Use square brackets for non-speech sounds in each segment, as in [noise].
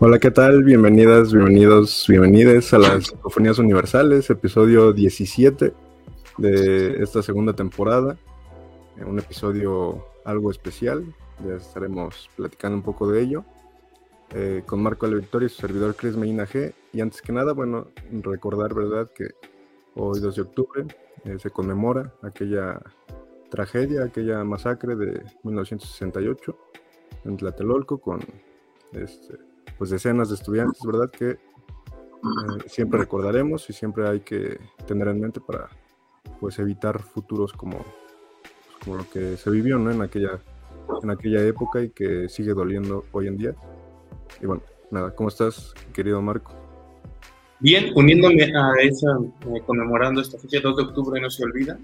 Hola, ¿qué tal? Bienvenidas, bienvenidos, bienvenidas a las Psicofonías Universales, episodio 17 de esta segunda temporada. Eh, un episodio algo especial, ya estaremos platicando un poco de ello. Eh, con Marco Ale Victoria y su servidor Chris Medina G. Y antes que nada, bueno, recordar, ¿verdad?, que hoy 2 de octubre eh, se conmemora aquella tragedia, aquella masacre de 1968 en Tlatelolco con este, pues decenas de estudiantes, ¿verdad? Que eh, siempre recordaremos y siempre hay que tener en mente para pues evitar futuros como, pues, como lo que se vivió ¿no? en, aquella, en aquella época y que sigue doliendo hoy en día. Y bueno, nada, ¿cómo estás, querido Marco? Bien, uniéndome a esa, eh, conmemorando esta fecha 2 de octubre, no se olvida.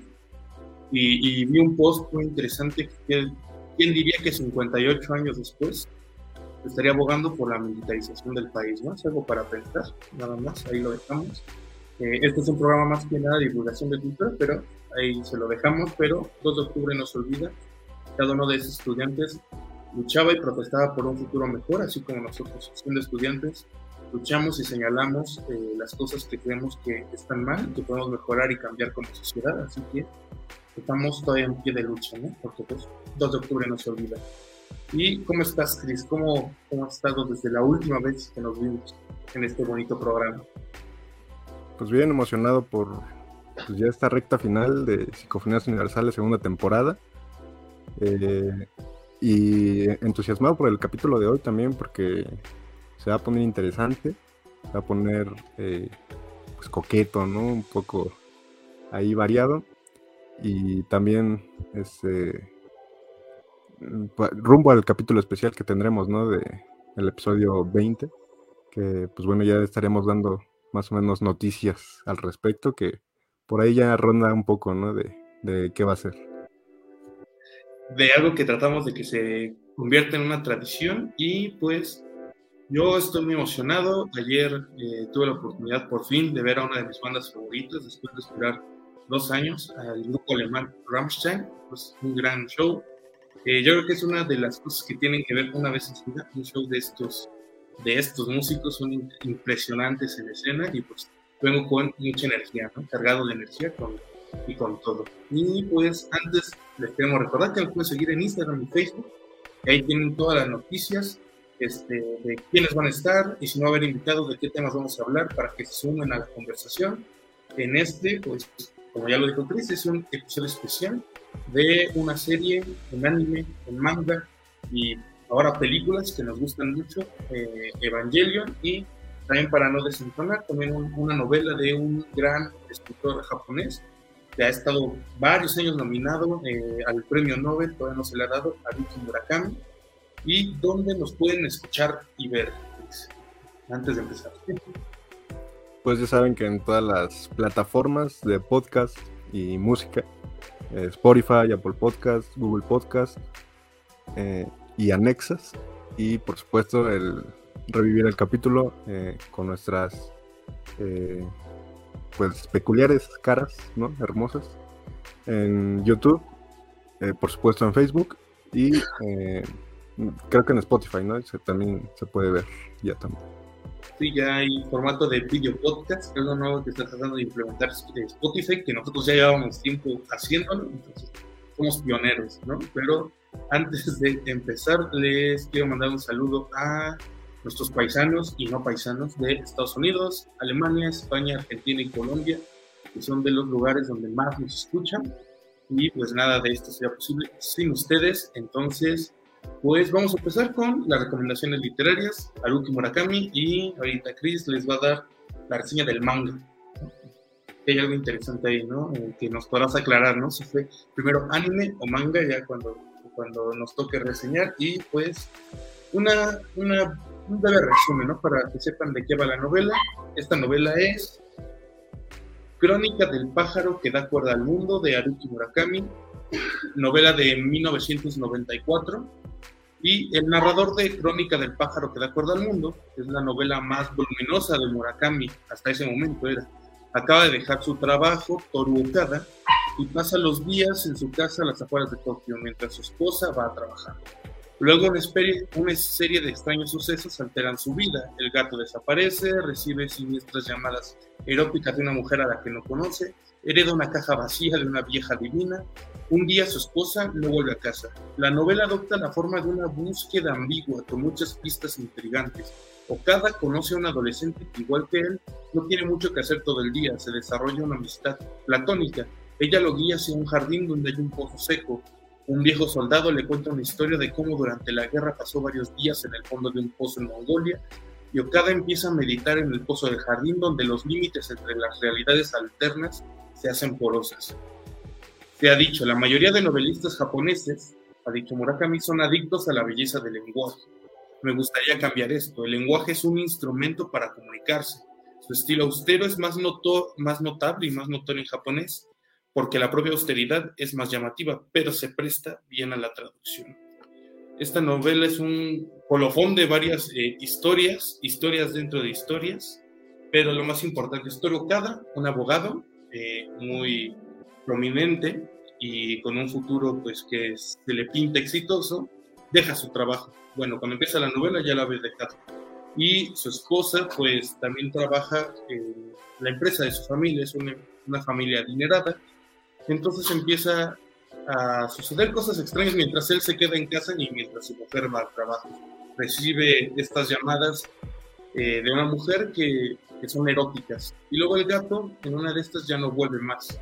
Y, y vi un post muy interesante que, ¿quién diría que 58 años después estaría abogando por la militarización del país, ¿no? Es algo para pensar, nada más, ahí lo dejamos. Eh, este es un programa más que nada de divulgación de cultura, pero ahí se lo dejamos, pero 2 de octubre no se olvida, cada uno de esos estudiantes luchaba y protestaba por un futuro mejor, así como nosotros, siendo estudiantes, luchamos y señalamos eh, las cosas que creemos que están mal, que podemos mejorar y cambiar como sociedad, así que estamos todavía en pie de lucha, ¿no? Porque pues 2 de octubre no se olvida. ¿Y cómo estás, Cris? ¿Cómo, ¿Cómo has estado desde la última vez que nos vimos en este bonito programa? Pues bien emocionado por pues, ya esta recta final de Psicofonías Universales, segunda temporada. Eh, y entusiasmado por el capítulo de hoy también porque se va a poner interesante, se va a poner eh, pues coqueto, ¿no? Un poco ahí variado. Y también este rumbo al capítulo especial que tendremos, ¿no? De el episodio 20, que pues bueno, ya estaremos dando más o menos noticias al respecto, que por ahí ya ronda un poco, ¿no? De, de qué va a ser. De algo que tratamos de que se convierta en una tradición y pues yo estoy muy emocionado. Ayer eh, tuve la oportunidad por fin de ver a una de mis bandas favoritas después de esperar dos años, al grupo alemán Rammstein, pues un gran show. Eh, yo creo que es una de las cosas que tienen que ver una vez en su vida, un show de estos, de estos músicos son impresionantes en escena y pues vengo con mucha energía, ¿no? cargado de energía con, y con todo. Y pues antes les queremos recordar que me pueden seguir en Instagram y Facebook, ahí tienen todas las noticias este, de quiénes van a estar y si no haber invitado de qué temas vamos a hablar para que se sumen a la conversación. En este, pues, como ya lo dijo Chris, es un episodio especial de una serie, un anime, un manga y ahora películas que nos gustan mucho, eh, Evangelion y también para no desentonar, también una novela de un gran escritor japonés que ha estado varios años nominado eh, al premio Nobel, todavía no se le ha dado, Haruki Murakami, y donde nos pueden escuchar y ver, antes de empezar. Pues ya saben que en todas las plataformas de podcast y música eh, Spotify, Apple Podcast, Google Podcast eh, y anexas. Y por supuesto el revivir el capítulo eh, con nuestras pues peculiares caras, ¿no? Hermosas. En YouTube, por supuesto en Facebook y creo que en Spotify, ¿no? también se puede ver ya también. Sí, ya hay formato de video podcast, que es lo nuevo que está tratando de implementar Spotify, que nosotros ya llevábamos tiempo haciéndolo, entonces somos pioneros, ¿no? Pero antes de empezar, les quiero mandar un saludo a nuestros paisanos y no paisanos de Estados Unidos, Alemania, España, Argentina y Colombia, que son de los lugares donde más nos escuchan. Y pues nada de esto sería posible sin ustedes. Entonces, pues vamos a empezar con las recomendaciones literarias, Haruki Murakami, y ahorita Chris les va a dar la reseña del manga. Hay algo interesante ahí, ¿no? Eh, que nos podrás aclarar, ¿no? Si fue primero anime o manga, ya cuando, cuando nos toque reseñar, y pues una, una, un breve resumen, ¿no? Para que sepan de qué va la novela. Esta novela es Crónica del pájaro que da cuerda al mundo de Haruki Murakami, novela de 1994 y el narrador de Crónica del pájaro que da acuerdo al mundo, que es la novela más voluminosa de Murakami hasta ese momento era, acaba de dejar su trabajo, Toru Okada, y pasa los días en su casa a las afueras de Tokio, mientras su esposa va a trabajar. Luego una, una serie de extraños sucesos alteran su vida. El gato desaparece, recibe siniestras llamadas eróticas de una mujer a la que no conoce, hereda una caja vacía de una vieja divina. Un día su esposa no vuelve a casa. La novela adopta la forma de una búsqueda ambigua con muchas pistas intrigantes. Okada conoce a un adolescente que, igual que él, no tiene mucho que hacer todo el día. Se desarrolla una amistad platónica. Ella lo guía hacia un jardín donde hay un pozo seco. Un viejo soldado le cuenta una historia de cómo durante la guerra pasó varios días en el fondo de un pozo en Mongolia y Okada empieza a meditar en el pozo del jardín donde los límites entre las realidades alternas se hacen porosas. Se ha dicho, la mayoría de novelistas japoneses, ha dicho Murakami, son adictos a la belleza del lenguaje. Me gustaría cambiar esto. El lenguaje es un instrumento para comunicarse. Su estilo austero es más, más notable y más notorio en japonés porque la propia austeridad es más llamativa, pero se presta bien a la traducción. Esta novela es un colofón de varias eh, historias, historias dentro de historias, pero lo más importante es Toro Kada, un abogado eh, muy prominente y con un futuro pues que se le pinta exitoso, deja su trabajo. Bueno, cuando empieza la novela ya la ve dejado. Y su esposa pues también trabaja en la empresa de su familia, es una, una familia adinerada, entonces empieza a suceder cosas extrañas mientras él se queda en casa y mientras su mujer va al trabajo. Recibe estas llamadas eh, de una mujer que, que, son eróticas. Y luego el gato en una de estas ya no vuelve más.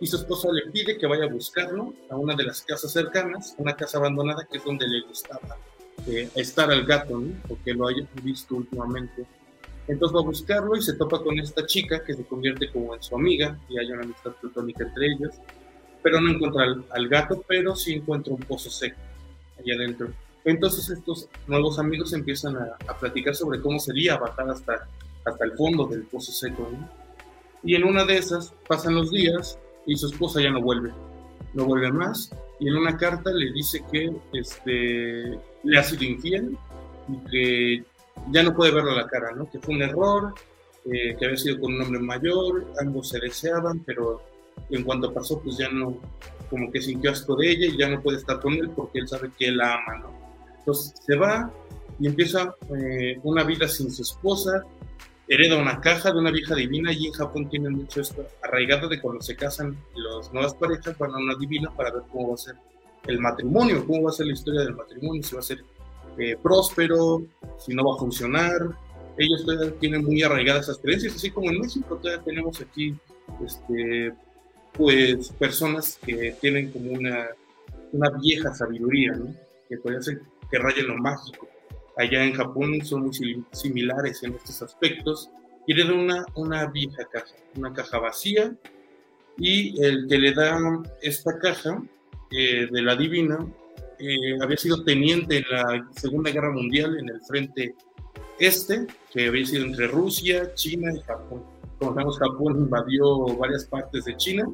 Y su esposa le pide que vaya a buscarlo a una de las casas cercanas, una casa abandonada que es donde le gustaba eh, estar al gato, ¿no? porque lo haya visto últimamente. Entonces va a buscarlo y se topa con esta chica que se convierte como en su amiga y hay una amistad platónica entre ellos. Pero no encuentra al, gato, pero sí encuentra un pozo seco allá adentro. Entonces estos nuevos amigos empiezan a, platicar sobre cómo sería bajar hasta, hasta el fondo del pozo seco. Y en una de esas pasan los días y su esposa ya no vuelve, no vuelve más. Y en una carta le dice que este, le ha sido infiel y que ya no puede verlo a la cara, ¿no? Que fue un error, eh, que había sido con un hombre mayor, ambos se deseaban, pero en cuanto pasó, pues ya no, como que sintió asco de ella y ya no puede estar con él porque él sabe que él la ama, ¿no? Entonces se va y empieza eh, una vida sin su esposa, hereda una caja de una vieja divina y en Japón tienen mucho esto arraigado de cuando se casan las nuevas parejas van a una divina para ver cómo va a ser el matrimonio, cómo va a ser la historia del matrimonio, si va a ser eh, próspero, si no va a funcionar. Ellos todavía tienen muy arraigadas esas creencias, así como en México todavía tenemos aquí, este, pues, personas que tienen como una, una vieja sabiduría, ¿no? que todavía se, que rayen lo mágico. Allá en Japón son muy similares en estos aspectos. Quieren una, una vieja caja, una caja vacía, y el que le da esta caja eh, de la divina eh, había sido teniente en la Segunda Guerra Mundial en el frente este, que había sido entre Rusia, China y Japón. Como sabemos, Japón invadió varias partes de China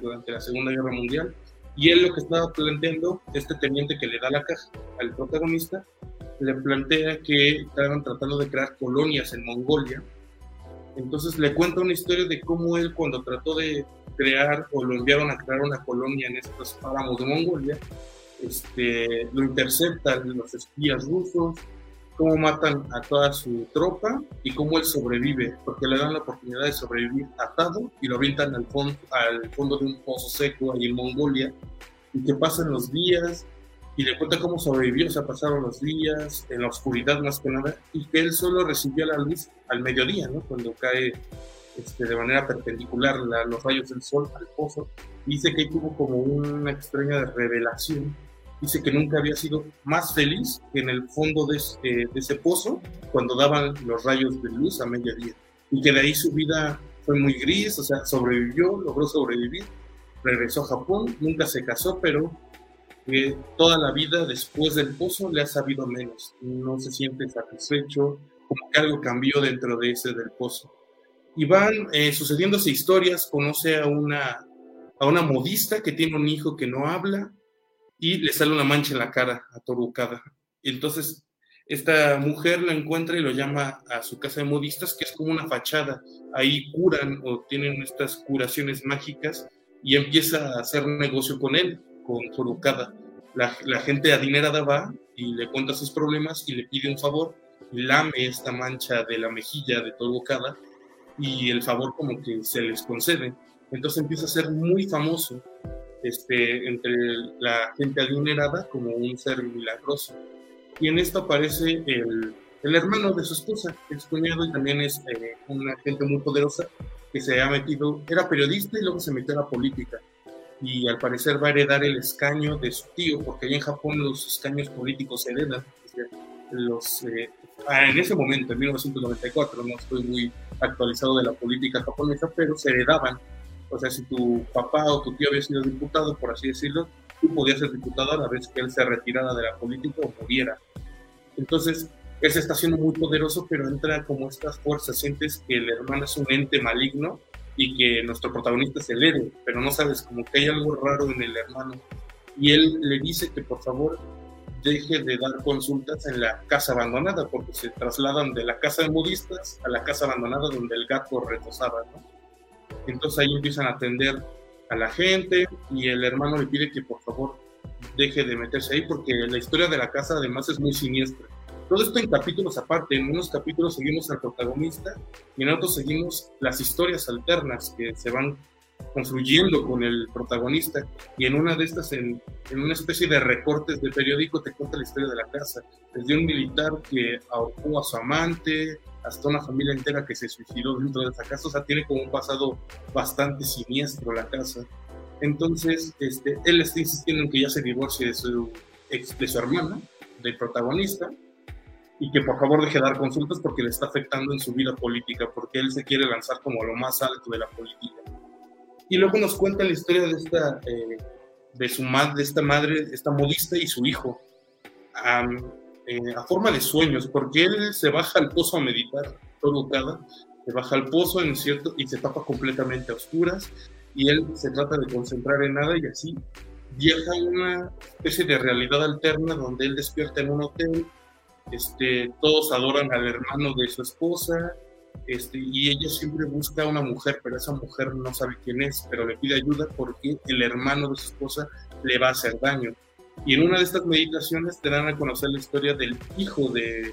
durante la Segunda Guerra Mundial. Y él lo que estaba planteando, este teniente que le da la caja al protagonista, le plantea que estaban tratando de crear colonias en Mongolia. Entonces le cuenta una historia de cómo él cuando trató de crear o lo enviaron a crear una colonia en estos páramos de Mongolia, este, lo interceptan los espías rusos, cómo matan a toda su tropa y cómo él sobrevive, porque le dan la oportunidad de sobrevivir atado y lo avientan al fondo, al fondo de un pozo seco ahí en Mongolia, y que pasan los días, y le cuenta cómo sobrevivió, o sea, pasaron los días en la oscuridad más que nada, y que él solo recibió la luz al mediodía, ¿no? Cuando cae este, de manera perpendicular los rayos del sol al pozo. Dice que tuvo como una extraña revelación dice que nunca había sido más feliz que en el fondo de, de ese pozo cuando daban los rayos de luz a mediodía. Y que de ahí su vida fue muy gris, o sea, sobrevivió, logró sobrevivir, regresó a Japón, nunca se casó, pero eh, toda la vida después del pozo le ha sabido menos, no se siente satisfecho, como que algo cambió dentro de ese del pozo. Y van eh, sucediéndose historias, conoce a una, a una modista que tiene un hijo que no habla, y le sale una mancha en la cara a Torucada. Y entonces esta mujer lo encuentra y lo llama a su casa de modistas, que es como una fachada. Ahí curan o tienen estas curaciones mágicas y empieza a hacer negocio con él, con Torucada. La, la gente adinerada va y le cuenta sus problemas y le pide un favor y lame esta mancha de la mejilla de todo y el favor como que se les concede. Entonces empieza a ser muy famoso este, entre la gente adinerada como un ser milagroso. Y en esto aparece el, el hermano de su esposa, es cuñado y también es eh, una gente muy poderosa que se ha metido, era periodista y luego se metió a la política. Y al parecer va a heredar el escaño de su tío, porque allá en Japón los escaños políticos se heredan. Los, eh, ah, en ese momento, en 1994, no estoy muy actualizado de la política japonesa, pero se heredaban. O sea, si tu papá o tu tío había sido diputado, por así decirlo, tú podías ser diputado a la vez que él se retirara de la política o muriera. Entonces, él se está haciendo muy poderoso, pero entra como estas fuerzas. Sientes que el hermano es un ente maligno y que nuestro protagonista es el héroe, pero no sabes, como que hay algo raro en el hermano. Y él le dice que por favor deje de dar consultas en la casa abandonada, porque se trasladan de la casa de modistas a la casa abandonada donde el gato retosaba, ¿no? Entonces ahí empiezan a atender a la gente y el hermano le pide que por favor deje de meterse ahí porque la historia de la casa además es muy siniestra. Todo esto en capítulos aparte, en unos capítulos seguimos al protagonista y en otros seguimos las historias alternas que se van confluyendo con el protagonista. Y en una de estas, en, en, una especie de recortes de periódico, te cuenta la historia de la casa, desde un militar que ahorcó a su amante, hasta una familia entera que se suicidó dentro de esa casa, o sea, tiene como un pasado bastante siniestro la casa. Entonces, este, él está insistiendo en que ya se divorcie de su, de su hermana, del protagonista, y que por favor deje de dar consultas porque le está afectando en su vida política, porque él se quiere lanzar como lo más alto de la política. Y luego nos cuenta la historia de esta, eh, de su de esta madre, esta modista y su hijo, eh, a forma de sueños, porque él se baja al pozo a meditar, todo cada, se baja al pozo en cierto y se tapa completamente a oscuras, y él se trata de concentrar en nada y así viaja a una especie de realidad alterna donde él despierta en un hotel, este, todos adoran al hermano de su esposa, este, y ella siempre busca a una mujer, pero esa mujer no sabe quién es, pero le pide ayuda porque el hermano de su esposa le va a hacer daño. Y en una de estas meditaciones te dan a conocer la historia del hijo de,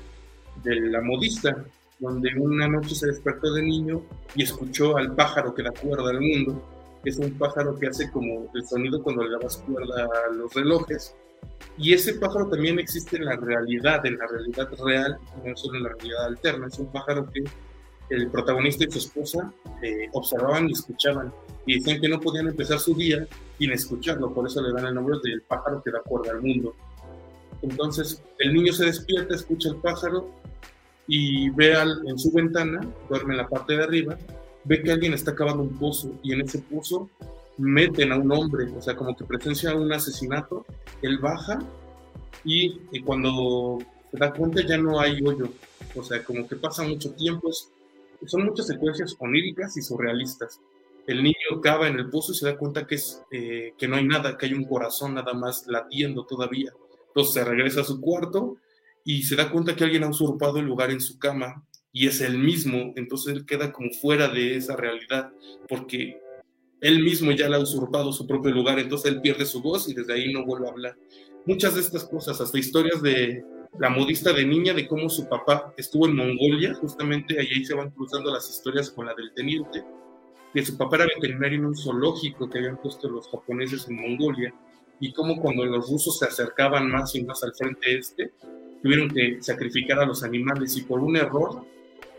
de la modista, donde una noche se despertó de niño y escuchó al pájaro que da cuerda al mundo. Es un pájaro que hace como el sonido cuando le das cuerda a los relojes. Y ese pájaro también existe en la realidad, en la realidad real, no solo en la realidad alterna. Es un pájaro que el protagonista y su esposa eh, observaban y escuchaban y decían que no podían empezar su día sin escucharlo, por eso le dan el nombre del pájaro que da cuerda al mundo. Entonces el niño se despierta, escucha el pájaro y ve al, en su ventana, duerme en la parte de arriba, ve que alguien está cavando un pozo y en ese pozo meten a un hombre, o sea, como que presencia un asesinato, él baja y, cuando se da cuenta ya no hay hoyo, o sea, como que pasa mucho tiempo, son muchas secuencias oníricas y surrealistas. El niño cava en el pozo y se da cuenta que, es, eh, que no hay nada, que hay un corazón nada más latiendo todavía. Entonces se regresa a su cuarto y se da cuenta que alguien ha usurpado el lugar en su cama y es él mismo. Entonces él queda como fuera de esa realidad porque él mismo ya le ha usurpado su propio lugar. Entonces él pierde su voz y desde ahí no vuelve a hablar. Muchas de estas cosas, hasta historias de, la modista de niña, de cómo su papá estuvo en Mongolia, justamente ahí se van cruzando las historias con la del teniente, que su papá era veterinario en un zoológico que habían puesto los japoneses en Mongolia, y cómo cuando los rusos se acercaban más y más al frente este, tuvieron que sacrificar a los animales y por un error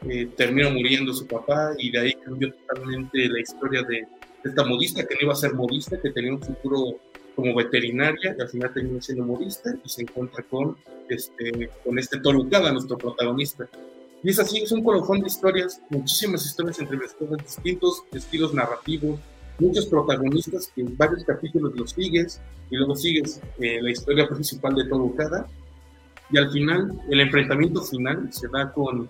eh, terminó muriendo su papá y de ahí cambió totalmente la historia de esta modista, que no iba a ser modista, que tenía un futuro como veterinaria y al final termina siendo modista y se encuentra con este, con este nuestro protagonista. Y es así, es un colofón de historias, muchísimas historias entre distintos estilos narrativos, muchos protagonistas que en varios capítulos los sigues y luego sigues eh, la historia principal de Tolucada y al final el enfrentamiento final se da con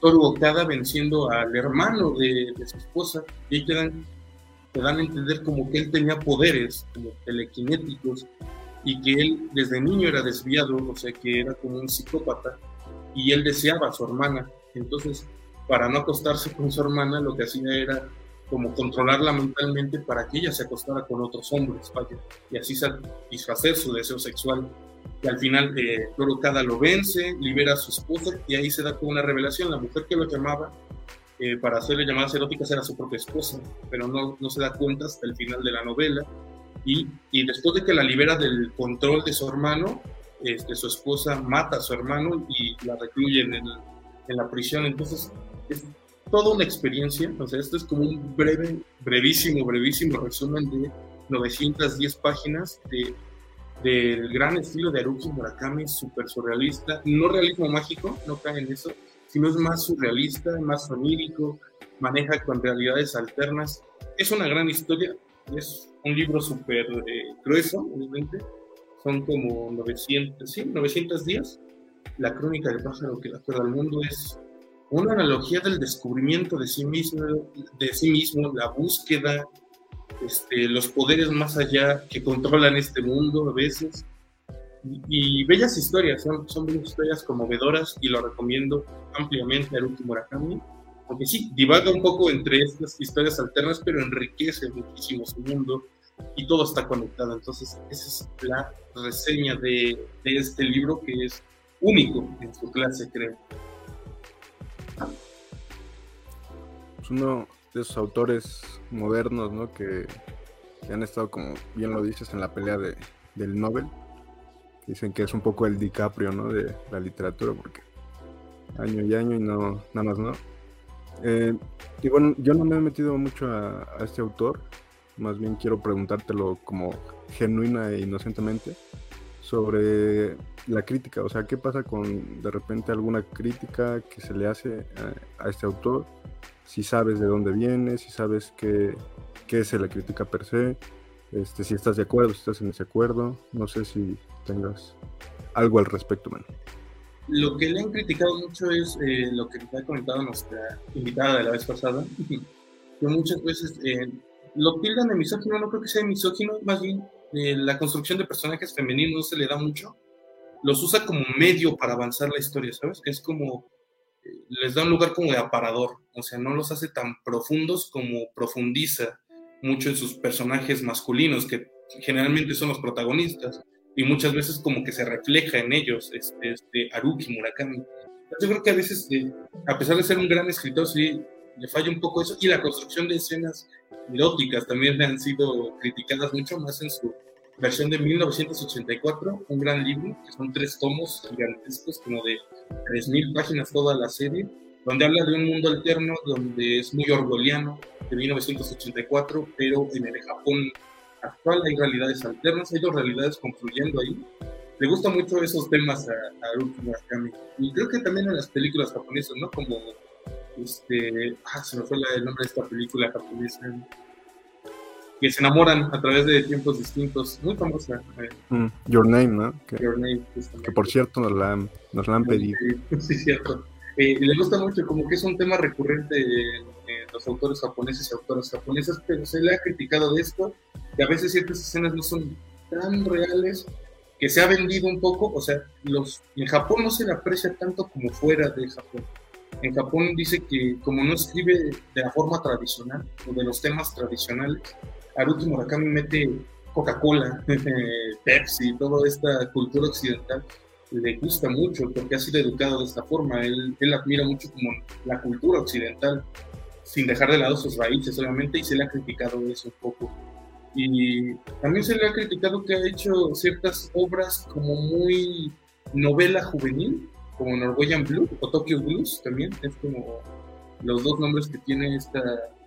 Toru venciendo al hermano de, su esposa y ahí te dan a entender como que él tenía poderes como telequinéticos y que él desde niño era desviado, o sea que era como un psicópata y él deseaba a su hermana. Entonces, para no acostarse con su hermana, lo que hacía era como controlarla mentalmente para que ella se acostara con otros hombres, vaya, y así satisfacer su deseo sexual. Y al final, eh, cada lo vence, libera a su esposa, y ahí se da como una revelación. La mujer que lo llamaba eh, para hacerle llamadas eróticas era su propia esposa, pero no, no se da cuenta hasta el final de la novela. Y, y después de que la libera del control de su hermano, este, su esposa mata a su hermano y la recluye en, en la prisión. Entonces, es toda una experiencia. O sea, esto es como un breve, brevísimo, brevísimo resumen de 910 páginas de, del gran estilo de Haruki Murakami, súper surrealista. No realismo mágico, no cae en eso, sino es más surrealista, más onírico, maneja con realidades alternas. Es una gran historia, es un libro súper eh, grueso, obviamente. Son como 900, sí, 900 días. La crónica del pájaro que la cuerda al mundo es una analogía del descubrimiento de sí mismo, de sí mismo la búsqueda, este, los poderes más allá que controlan este mundo a veces. Y, bellas historias, son, son bellas historias conmovedoras y lo recomiendo ampliamente al último Murakami, porque sí, divaga un poco entre estas historias alternas, pero enriquece muchísimo su mundo y todo está conectado. Entonces, esa es la reseña de, de este libro que es único en su clase, creo. uno de esos autores modernos, ¿no? Que, han estado, como bien lo dices, en la pelea de, del Nobel. Dicen que es un poco el DiCaprio, ¿no? De la literatura, porque año y año y no, nada más, ¿no? Eh, y bueno, yo no me he metido mucho a, a, este autor, más bien quiero preguntártelo como genuina e inocentemente sobre la crítica, o sea, ¿qué pasa con de repente alguna crítica que se le hace a, a este autor si sabes de dónde viene, si sabes qué, qué es la crítica per se, este, si estás de acuerdo, si estás en desacuerdo, no sé si tengas algo al respecto, man. Lo que le han criticado mucho es eh, lo que ha comentado nuestra invitada de la vez pasada, [laughs] que muchas veces eh, lo tildan de misógino, no creo que sea misógino, más bien eh, la construcción de personajes femeninos no se le da mucho, los usa como medio para avanzar la historia, ¿sabes? Es como les da un lugar como de aparador, o sea, no los hace tan profundos como profundiza mucho en sus personajes masculinos, que generalmente son los protagonistas, y muchas veces como que se refleja en ellos, este, este Haruki Murakami. Yo creo que a veces, eh, a pesar de ser un gran escritor, sí le falla un poco eso, y la construcción de escenas eróticas también han sido criticadas mucho más en su versión de 1984, un gran libro, que son tres tomos gigantescos, como de 3.000 páginas toda la serie, donde habla de un mundo alterno, donde es muy orgoliano, de 1984, pero en el Japón actual hay realidades alternas, hay dos realidades confluyendo ahí. Le gustan mucho esos temas a, a Haruki Murakami. Y creo que también en las películas japonesas, ¿no? Como, este, ah, se me fue el nombre de esta película japonesa, que se enamoran a través de tiempos distintos. Muy famosa. Eh. Mm, Your Name, ¿no? Que, que por cierto nos la, nos la han pedido. [laughs] Sí, cierto. Eh, le gusta mucho, como que es un tema recurrente de, los autores japoneses y autoras japonesas, pero se le ha criticado de esto, que a veces ciertas escenas no son tan reales, que se ha vendido un poco, o sea, los, en Japón no se le aprecia tanto como fuera de Japón. En Japón dice que como no escribe de la forma tradicional o de los temas tradicionales, Haruki Murakami mete Coca-Cola, [laughs] Pepsi, toda esta cultura occidental, le gusta mucho porque ha sido educado de esta forma. Él, él admira mucho como la cultura occidental, sin dejar de lado sus raíces, obviamente, y se le ha criticado eso un poco. Y también se le ha criticado que ha hecho ciertas obras como muy novela juvenil, como Norwegian Blue o Tokyo Blues también, es como los dos nombres que tiene esta,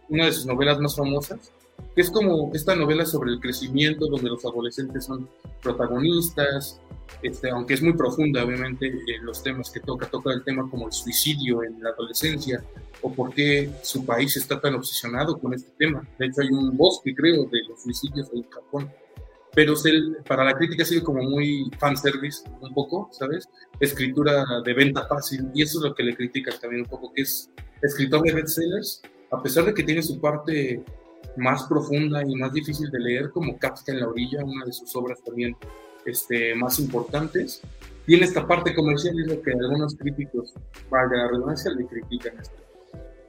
una de sus novelas más famosas que es como esta novela sobre el crecimiento, donde los adolescentes son protagonistas, este, aunque es muy profunda, obviamente, eh, los temas que toca, toca el tema como el suicidio en la adolescencia, o por qué su país está tan obsesionado con este tema. De hecho, hay un bosque, creo, de los suicidios en Japón. Pero para la crítica sigue como muy fanservice, un poco, ¿sabes? Escritura de venta fácil, y eso es lo que le critican también un poco, que es escritor de bestsellers, a pesar de que tiene su parte más profunda y más difícil de leer, como Kafka en la orilla, una de sus obras también este, más importantes. Tiene esta parte comercial, y es lo que algunos críticos, valga la redundancia, le critican esto.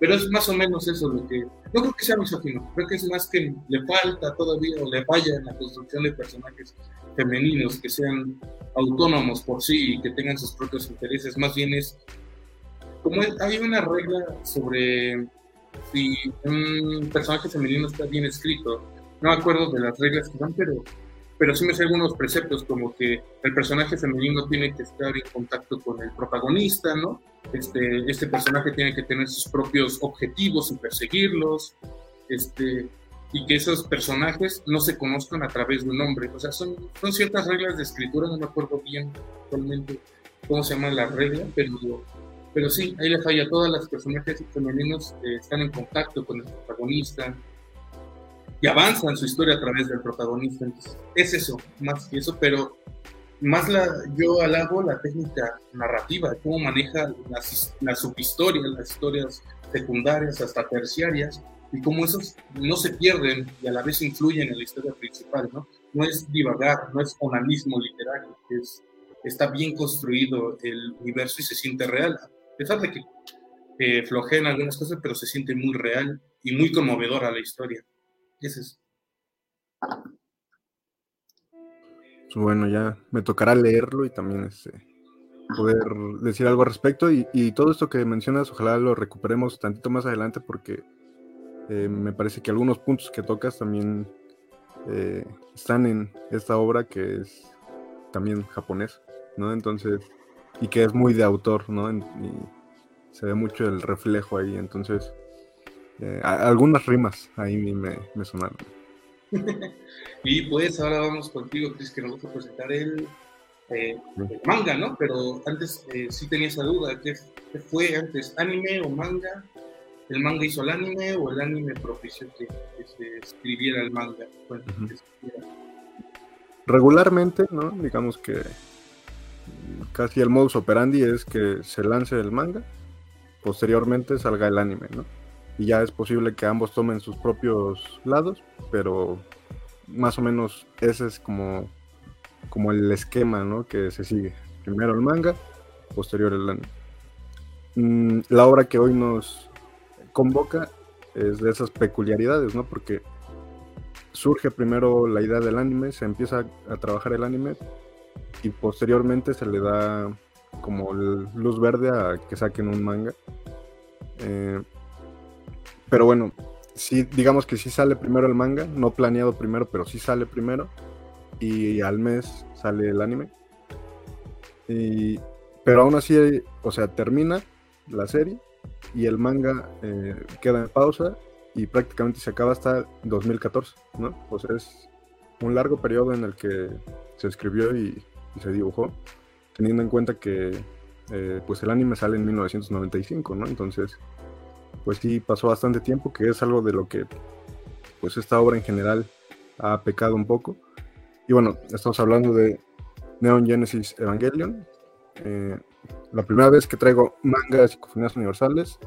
Pero es más o menos eso lo que. No creo que sea misógino, creo que es más que le falta todavía o le falla en la construcción de personajes femeninos que sean autónomos por sí y que tengan sus propios intereses. Más bien es. Como hay una regla sobre si un personaje femenino está bien escrito, no me acuerdo de las reglas que dan, pero pero sí me sé algunos preceptos como que el personaje femenino tiene que estar en contacto con el protagonista, ¿no? Este, este personaje tiene que tener sus propios objetivos y perseguirlos, este, y que esos personajes no se conozcan a través de un hombre. O sea, son, son ciertas reglas de escritura, no me acuerdo bien actualmente cómo se llama la regla, pero, pero sí, ahí le falla. Todas las personajes femeninos eh, están en contacto con el protagonista, y avanzan su historia a través del protagonista. Entonces, es eso, más que eso, pero más la, yo alabo la técnica narrativa, cómo maneja las, las subhistorias, las historias secundarias hasta terciarias, y cómo esos no se pierden y a la vez influyen en la historia principal, ¿no? No es divagar, no es onanismo literario, es, está bien construido el universo y se siente real, a pesar de que eh, flojean algunas cosas, pero se siente muy real y muy conmovedora la historia. Pues bueno, ya me tocará leerlo y también este, poder decir algo al respecto. Y, todo esto que mencionas, ojalá lo recuperemos tantito más adelante porque eh, me parece que algunos puntos que tocas también eh, están en esta obra que es también japonés, ¿no? Entonces, y que es muy de autor, ¿no? y se ve mucho el reflejo ahí, entonces eh, algunas rimas ahí me, me sonaron. [laughs] y pues ahora vamos contigo, Chris, que nos vas a presentar el, eh, manga, ¿no? Pero antes eh, sí tenía esa duda, ¿qué, fue antes? ¿Anime o manga? ¿El manga hizo el anime o el anime propició que, se escribiera el manga? Regularmente, ¿no? Digamos que casi el modus operandi es que se lance el manga, posteriormente salga el anime, ¿no? Y ya es posible que ambos tomen sus propios lados, pero más o menos ese es como, como el esquema ¿no? que se sigue. Primero el manga, posterior el anime. Mm, la obra que hoy nos convoca es de esas peculiaridades, ¿no? Porque surge primero la idea del anime, se empieza a trabajar el anime y posteriormente se le da como luz verde a que saquen un manga. Eh, pero bueno, sí, digamos que sí sale primero el manga, no planeado primero, pero sí sale primero. Y al mes sale el anime. Y, pero aún así, o sea, termina la serie y el manga eh, queda en pausa y prácticamente se acaba hasta 2014, ¿no? O sea, es un largo periodo en el que se escribió y, se dibujó, teniendo en cuenta que eh, pues el anime sale en 1995, ¿no? Entonces, pues sí pasó bastante tiempo, que es algo de lo que pues esta obra en general ha pecado un poco. Y bueno, estamos hablando de Neon Genesis Evangelion. Eh, la primera vez que traigo manga de psicofonías universales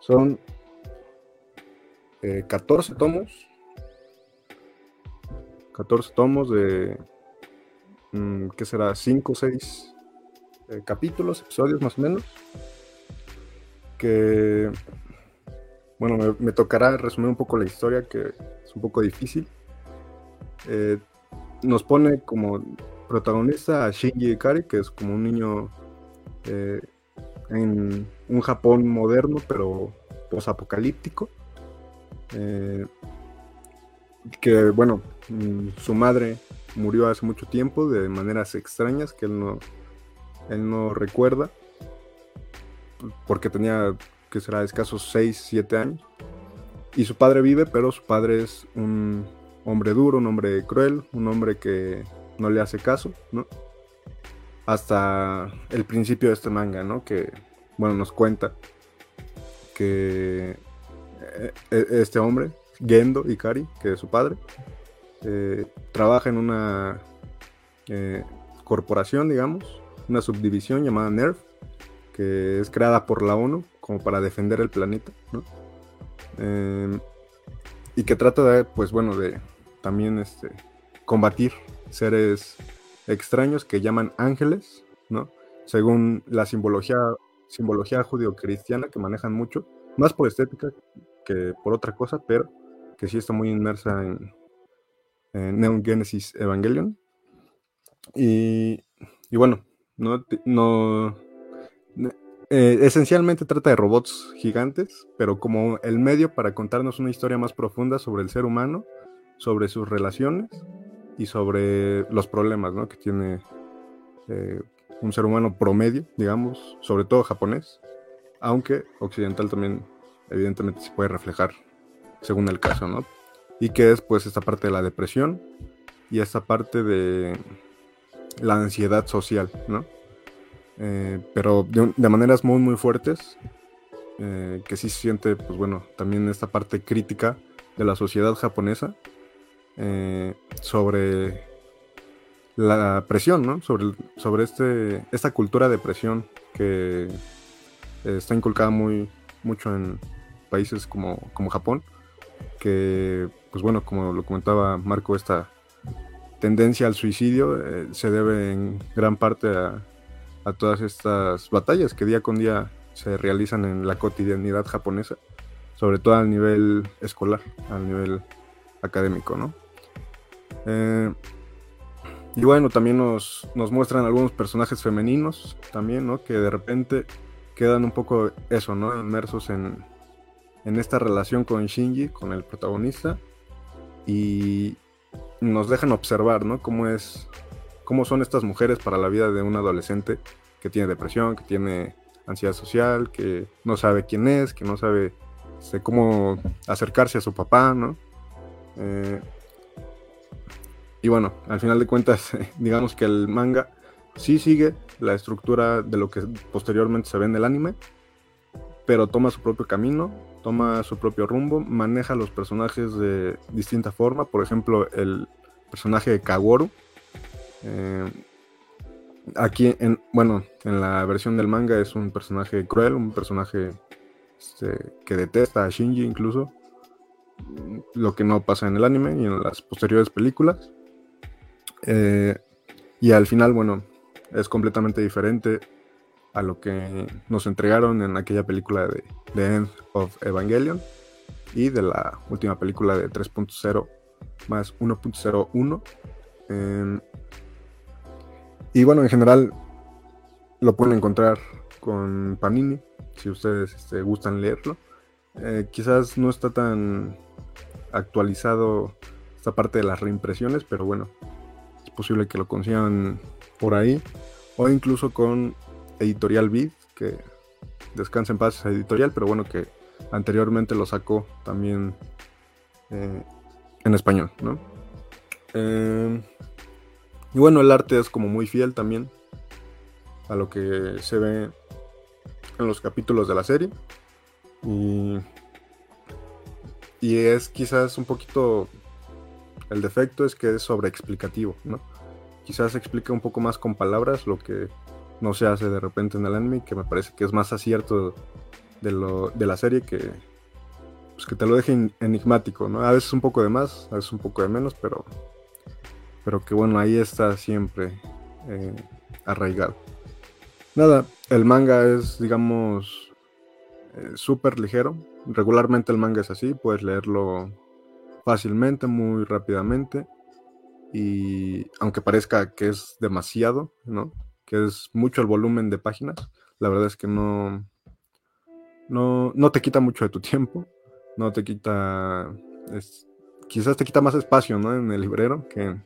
son 14 eh, tomos. 14 tomos de, mm, ¿qué será? 5 o 6 eh, capítulos, episodios más o menos. Que bueno, me, tocará resumir un poco la historia, que es un poco difícil. Eh, nos pone como protagonista a Shinji Ikari, que es como un niño eh, en un Japón moderno, pero posapocalíptico. Eh, que bueno, mm, su madre murió hace mucho tiempo de maneras extrañas que él no, él no recuerda, porque tenía que será escasos 6, 7 años. Y su padre vive, pero su padre es un hombre duro, un hombre cruel, un hombre que no le hace caso. Hasta el principio de este manga, ¿no? Que, bueno, nos cuenta que eh, e, este hombre, Gendo Ikari, que es su padre, eh, trabaja en una eh, corporación, digamos, una subdivisión llamada NERF, que es creada por la ONU como para defender el planeta. Em, y que trata de, pues bueno, de también este, combatir seres extraños que llaman ángeles, ¿no? Según la simbología, simbología judio-cristiana que manejan mucho, más por estética que por otra cosa, pero que sí está muy inmersa en, Neon Genesis Evangelion. Y, bueno, no, no eh, esencialmente trata de robots gigantes, pero como el medio para contarnos una historia más profunda sobre el ser humano, sobre sus relaciones y sobre los problemas que tiene eh, un ser humano promedio, digamos, sobre todo japonés, aunque occidental también evidentemente se puede reflejar según el caso, ¿no? Y que es pues esta parte de la depresión y esta parte de la ansiedad social, ¿no? Eh, pero de, maneras muy muy fuertes, eh, que sí siente, pues bueno, también esta parte crítica de la sociedad japonesa eh, sobre la presión, ¿no? Sobre, sobre este, esta cultura de presión que está inculcada muy mucho en países como, como Japón, que, pues bueno, como lo comentaba Marco, esta tendencia al suicidio se debe en gran parte a, a, todas estas batallas que día con día se realizan en la cotidianidad japonesa, sobre todo a nivel escolar, a nivel académico, ¿no? Eh, y bueno, también nos, nos, muestran algunos personajes femeninos también, ¿no? Que de repente quedan un poco eso, ¿no? Inmersos en, en esta relación con Shinji, con el protagonista. Y nos dejan observar, ¿no? Cómo es, cómo son estas mujeres para la vida de un adolescente que tiene depresión, que tiene ansiedad social, que no sabe quién es, que no sabe este, cómo acercarse a su papá, ¿no? Eh, y bueno, al final de cuentas, [laughs] digamos que el manga sí sigue la estructura de lo que posteriormente se ve en el anime, pero toma su propio camino, toma su propio rumbo, maneja los personajes de distinta forma. Por ejemplo, el personaje de Kaworu. Eh, aquí, en, bueno, en la versión del manga es un personaje cruel, un personaje este, que detesta a Shinji incluso. Lo que no pasa en el anime y en las posteriores películas. Eh, y al final, bueno, es completamente diferente a lo que nos entregaron en aquella película de The End of Evangelion y de la última película de 3.0 más 1.01. Em, y bueno, en general lo pueden encontrar con Panini, si ustedes este, gustan leerlo. Eh, quizás no está tan actualizado esta parte de las reimpresiones, pero bueno, es posible que lo consigan por ahí o incluso con Editorial Vid, que descansa en paz editorial, pero bueno, que anteriormente lo sacó también eh, en español, ¿no? Eh, y bueno, el arte es como muy fiel también a lo que se ve en los capítulos de la serie. Y, y es quizás un poquito el defecto es que es sobreexplicativo, ¿no? Quizás explica un poco más con palabras lo que no se hace de repente en el anime, que me parece que es más acierto de, lo, de la serie que, pues que te lo deje enigmático, ¿no? A veces un poco de más, a veces un poco de menos, pero, pero que bueno, ahí está siempre eh, arraigado. Nada, el manga es, digamos, eh, súper ligero. Regularmente el manga es así, puedes leerlo fácilmente, muy rápidamente. Y aunque parezca que es demasiado, ¿no? que es mucho el volumen de páginas. La verdad es que no, no, no te quita mucho de tu tiempo, no te quita, quizás te quita más espacio ¿no? en el librero que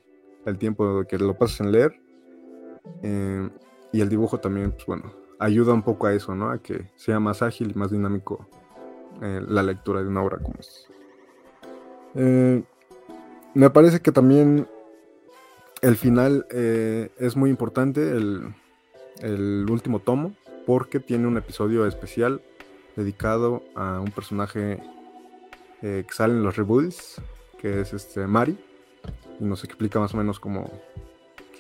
el tiempo que lo pasas en leer. Eh, y el dibujo también, pues bueno, ayuda un poco a eso, ¿no? A que sea más ágil y más dinámico eh, la lectura de una obra como esta. Eh, me parece que también el final eh, es muy importante, el, último tomo, porque tiene un episodio especial dedicado a un personaje eh, que sale en los reboots, que es este Mari, nos explica más o menos como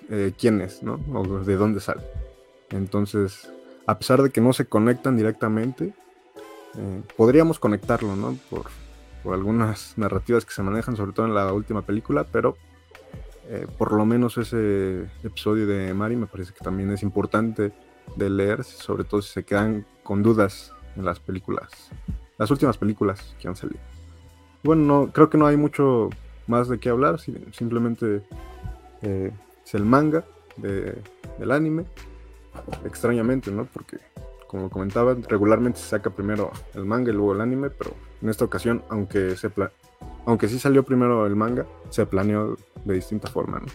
eh, quién es, ¿no? O de dónde sale. Entonces, a pesar de que no se conectan directamente, podríamos conectarlo, ¿no? Por, por algunas narrativas que se manejan, sobre todo en la última película, pero eh, por lo menos ese episodio de Mari me parece que también es importante de leer, sobre todo si se quedan con dudas en las películas las últimas películas que han salido. Bueno, no, creo que no hay mucho más de qué hablar, simplemente eh, es el manga del anime, extrañamente, ¿no? Porque, como comentaba, regularmente se saca primero el manga y luego el anime, pero en esta ocasión, aunque, se aunque sí salió primero el manga, se planeó de distinta forma, ¿no?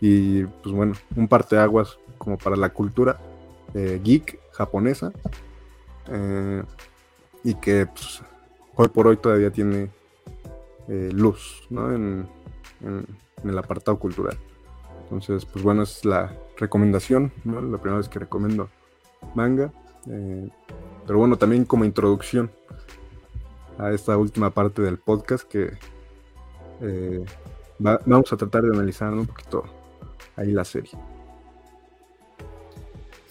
Y pues bueno, un parteaguas como para la cultura eh, geek japonesa eh, y que pues, hoy por hoy todavía tiene eh, luz ¿no? en, el apartado cultural. Entonces, pues bueno, es la recomendación, ¿no? la primera vez que recomiendo manga. pero bueno, también como introducción a esta última parte del podcast que vamos a tratar de analizar un poquito ahí la serie.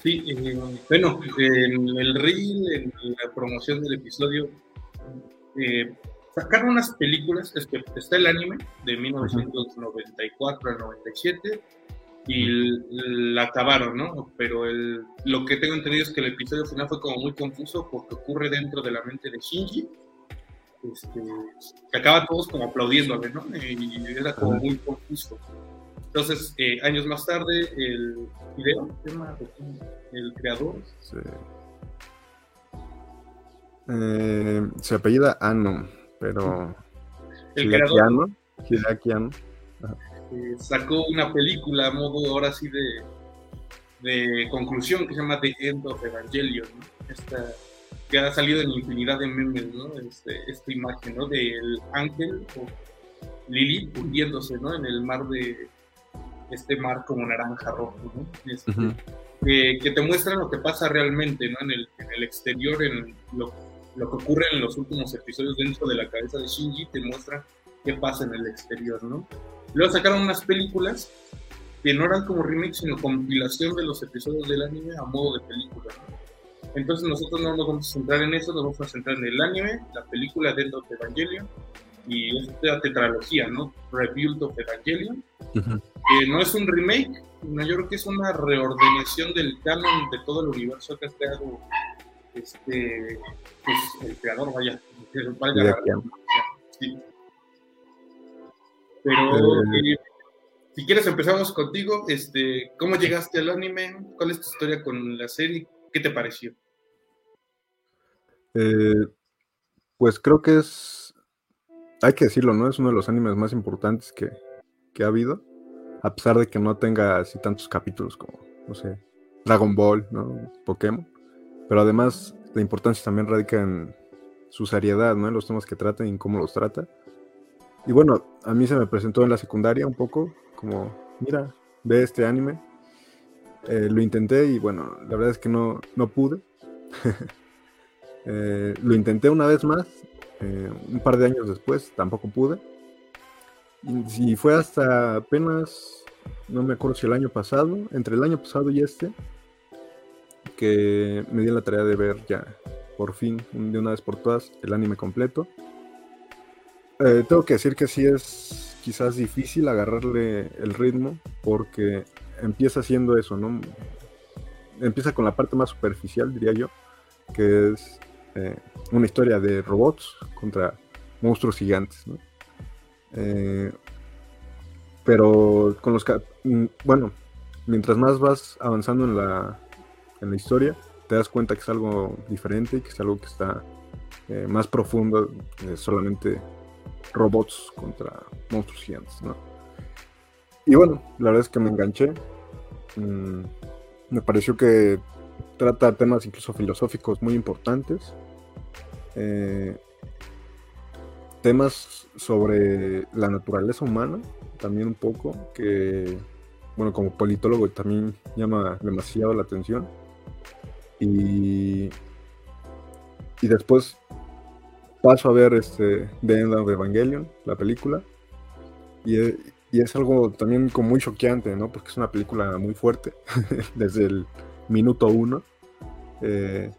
Sí, eh, bueno, en el reel, en la promoción del episodio, eh, sacaron unas películas, es que está el anime de 1994 al 97 y la acabaron, ¿no? Pero el, lo que tengo entendido es que el episodio final fue como muy confuso porque ocurre dentro de la mente de Shinji. Este, que acaba todos como aplaudiéndole, ¿no? Y era como muy confuso. Entonces, eh, años más tarde, el video, el creador. Eh, se apellida Ano, pero. El creador. Eh, sacó una película a modo ahora sí de, de conclusión que se llama The End of Evangelion, Esta, que ha salido en infinidad de memes, ¿no? Este, esta imagen, ¿no? Del ángel o Lili hundiéndose, ¿no? En el mar de, este mar como naranja rojo, ¿no? Este, que te muestran lo que pasa realmente, ¿no? En el, en el exterior, en lo, lo, que ocurre en los últimos episodios dentro de la cabeza de Shinji, te muestra qué pasa en el exterior, ¿no? Luego sacaron unas películas que no eran como remake, sino compilación de los episodios del anime a modo de película, ¿no? Entonces nosotros no nos vamos a centrar en eso, nos vamos a centrar en el anime, la película Dead of Evangelion y esta tetralogía, ¿no? Rebuild of Evangelion, que no es un remake, no, yo creo que es una reordenación del canon de todo el universo que ha creado este, pues, el creador, vaya, sí. Pero eh. Eh, si quieres empezamos contigo, este, ¿cómo llegaste al anime? ¿Cuál es tu historia con la serie? ¿Qué te pareció? Eh, pues creo que es, hay que decirlo, ¿no? Es uno de los animes más importantes que, que ha habido a pesar de que no tenga así tantos capítulos como, no sé, Dragon Ball, ¿no? Pokémon. Pero además la importancia también radica en su seriedad, ¿no? En los temas que trata y en cómo los trata. Y bueno, a mí se me presentó en la secundaria un poco, como, mira, ve este anime. Eh, lo intenté y bueno, la verdad es que no, no pude. [laughs] Eh, lo intenté una vez más, eh, un par de años después, tampoco pude. Y fue hasta apenas, no me acuerdo si el año pasado, entre el año pasado y este, que me di la tarea de ver ya, por fin, de una vez por todas, el anime completo. Eh, tengo que decir que sí es quizás difícil agarrarle el ritmo, porque empieza siendo eso, ¿no? Empieza con la parte más superficial, diría yo, que es eh, una historia de robots contra monstruos gigantes, ¿no? Eh, pero con los mm, bueno, mientras más vas avanzando en la, en la historia, te das cuenta que es algo diferente y que es algo que está eh, más profundo, solamente robots contra monstruos gigantes, Y bueno, la verdad es que me enganché. Mm, me pareció que trata temas incluso filosóficos muy importantes. Eh, temas sobre la naturaleza humana, también un poco, que, bueno, como politólogo también llama demasiado la atención. Y, y después paso a ver este The End of Evangelion, la película, y, y es algo también como muy choqueante, ¿no? Porque es una película muy fuerte, [laughs] desde el minuto uno. Eh,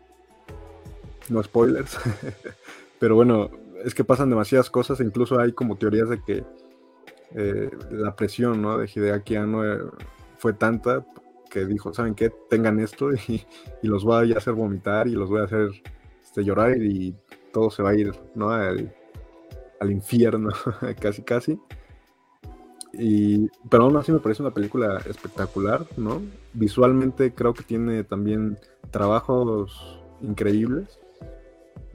no spoilers, [laughs] pero bueno, es que pasan demasiadas cosas, incluso hay como teorías de que eh, la presión ¿no? de Hideaki Anno eh, fue tanta que dijo, ¿saben qué? Tengan esto [laughs] y, los voy a hacer vomitar y los voy a hacer este, llorar y todo se va a ir, ¿no? Al, infierno, [laughs] casi, casi. Y, pero aún así me parece una película espectacular, ¿no? Visualmente creo que tiene también trabajos increíbles.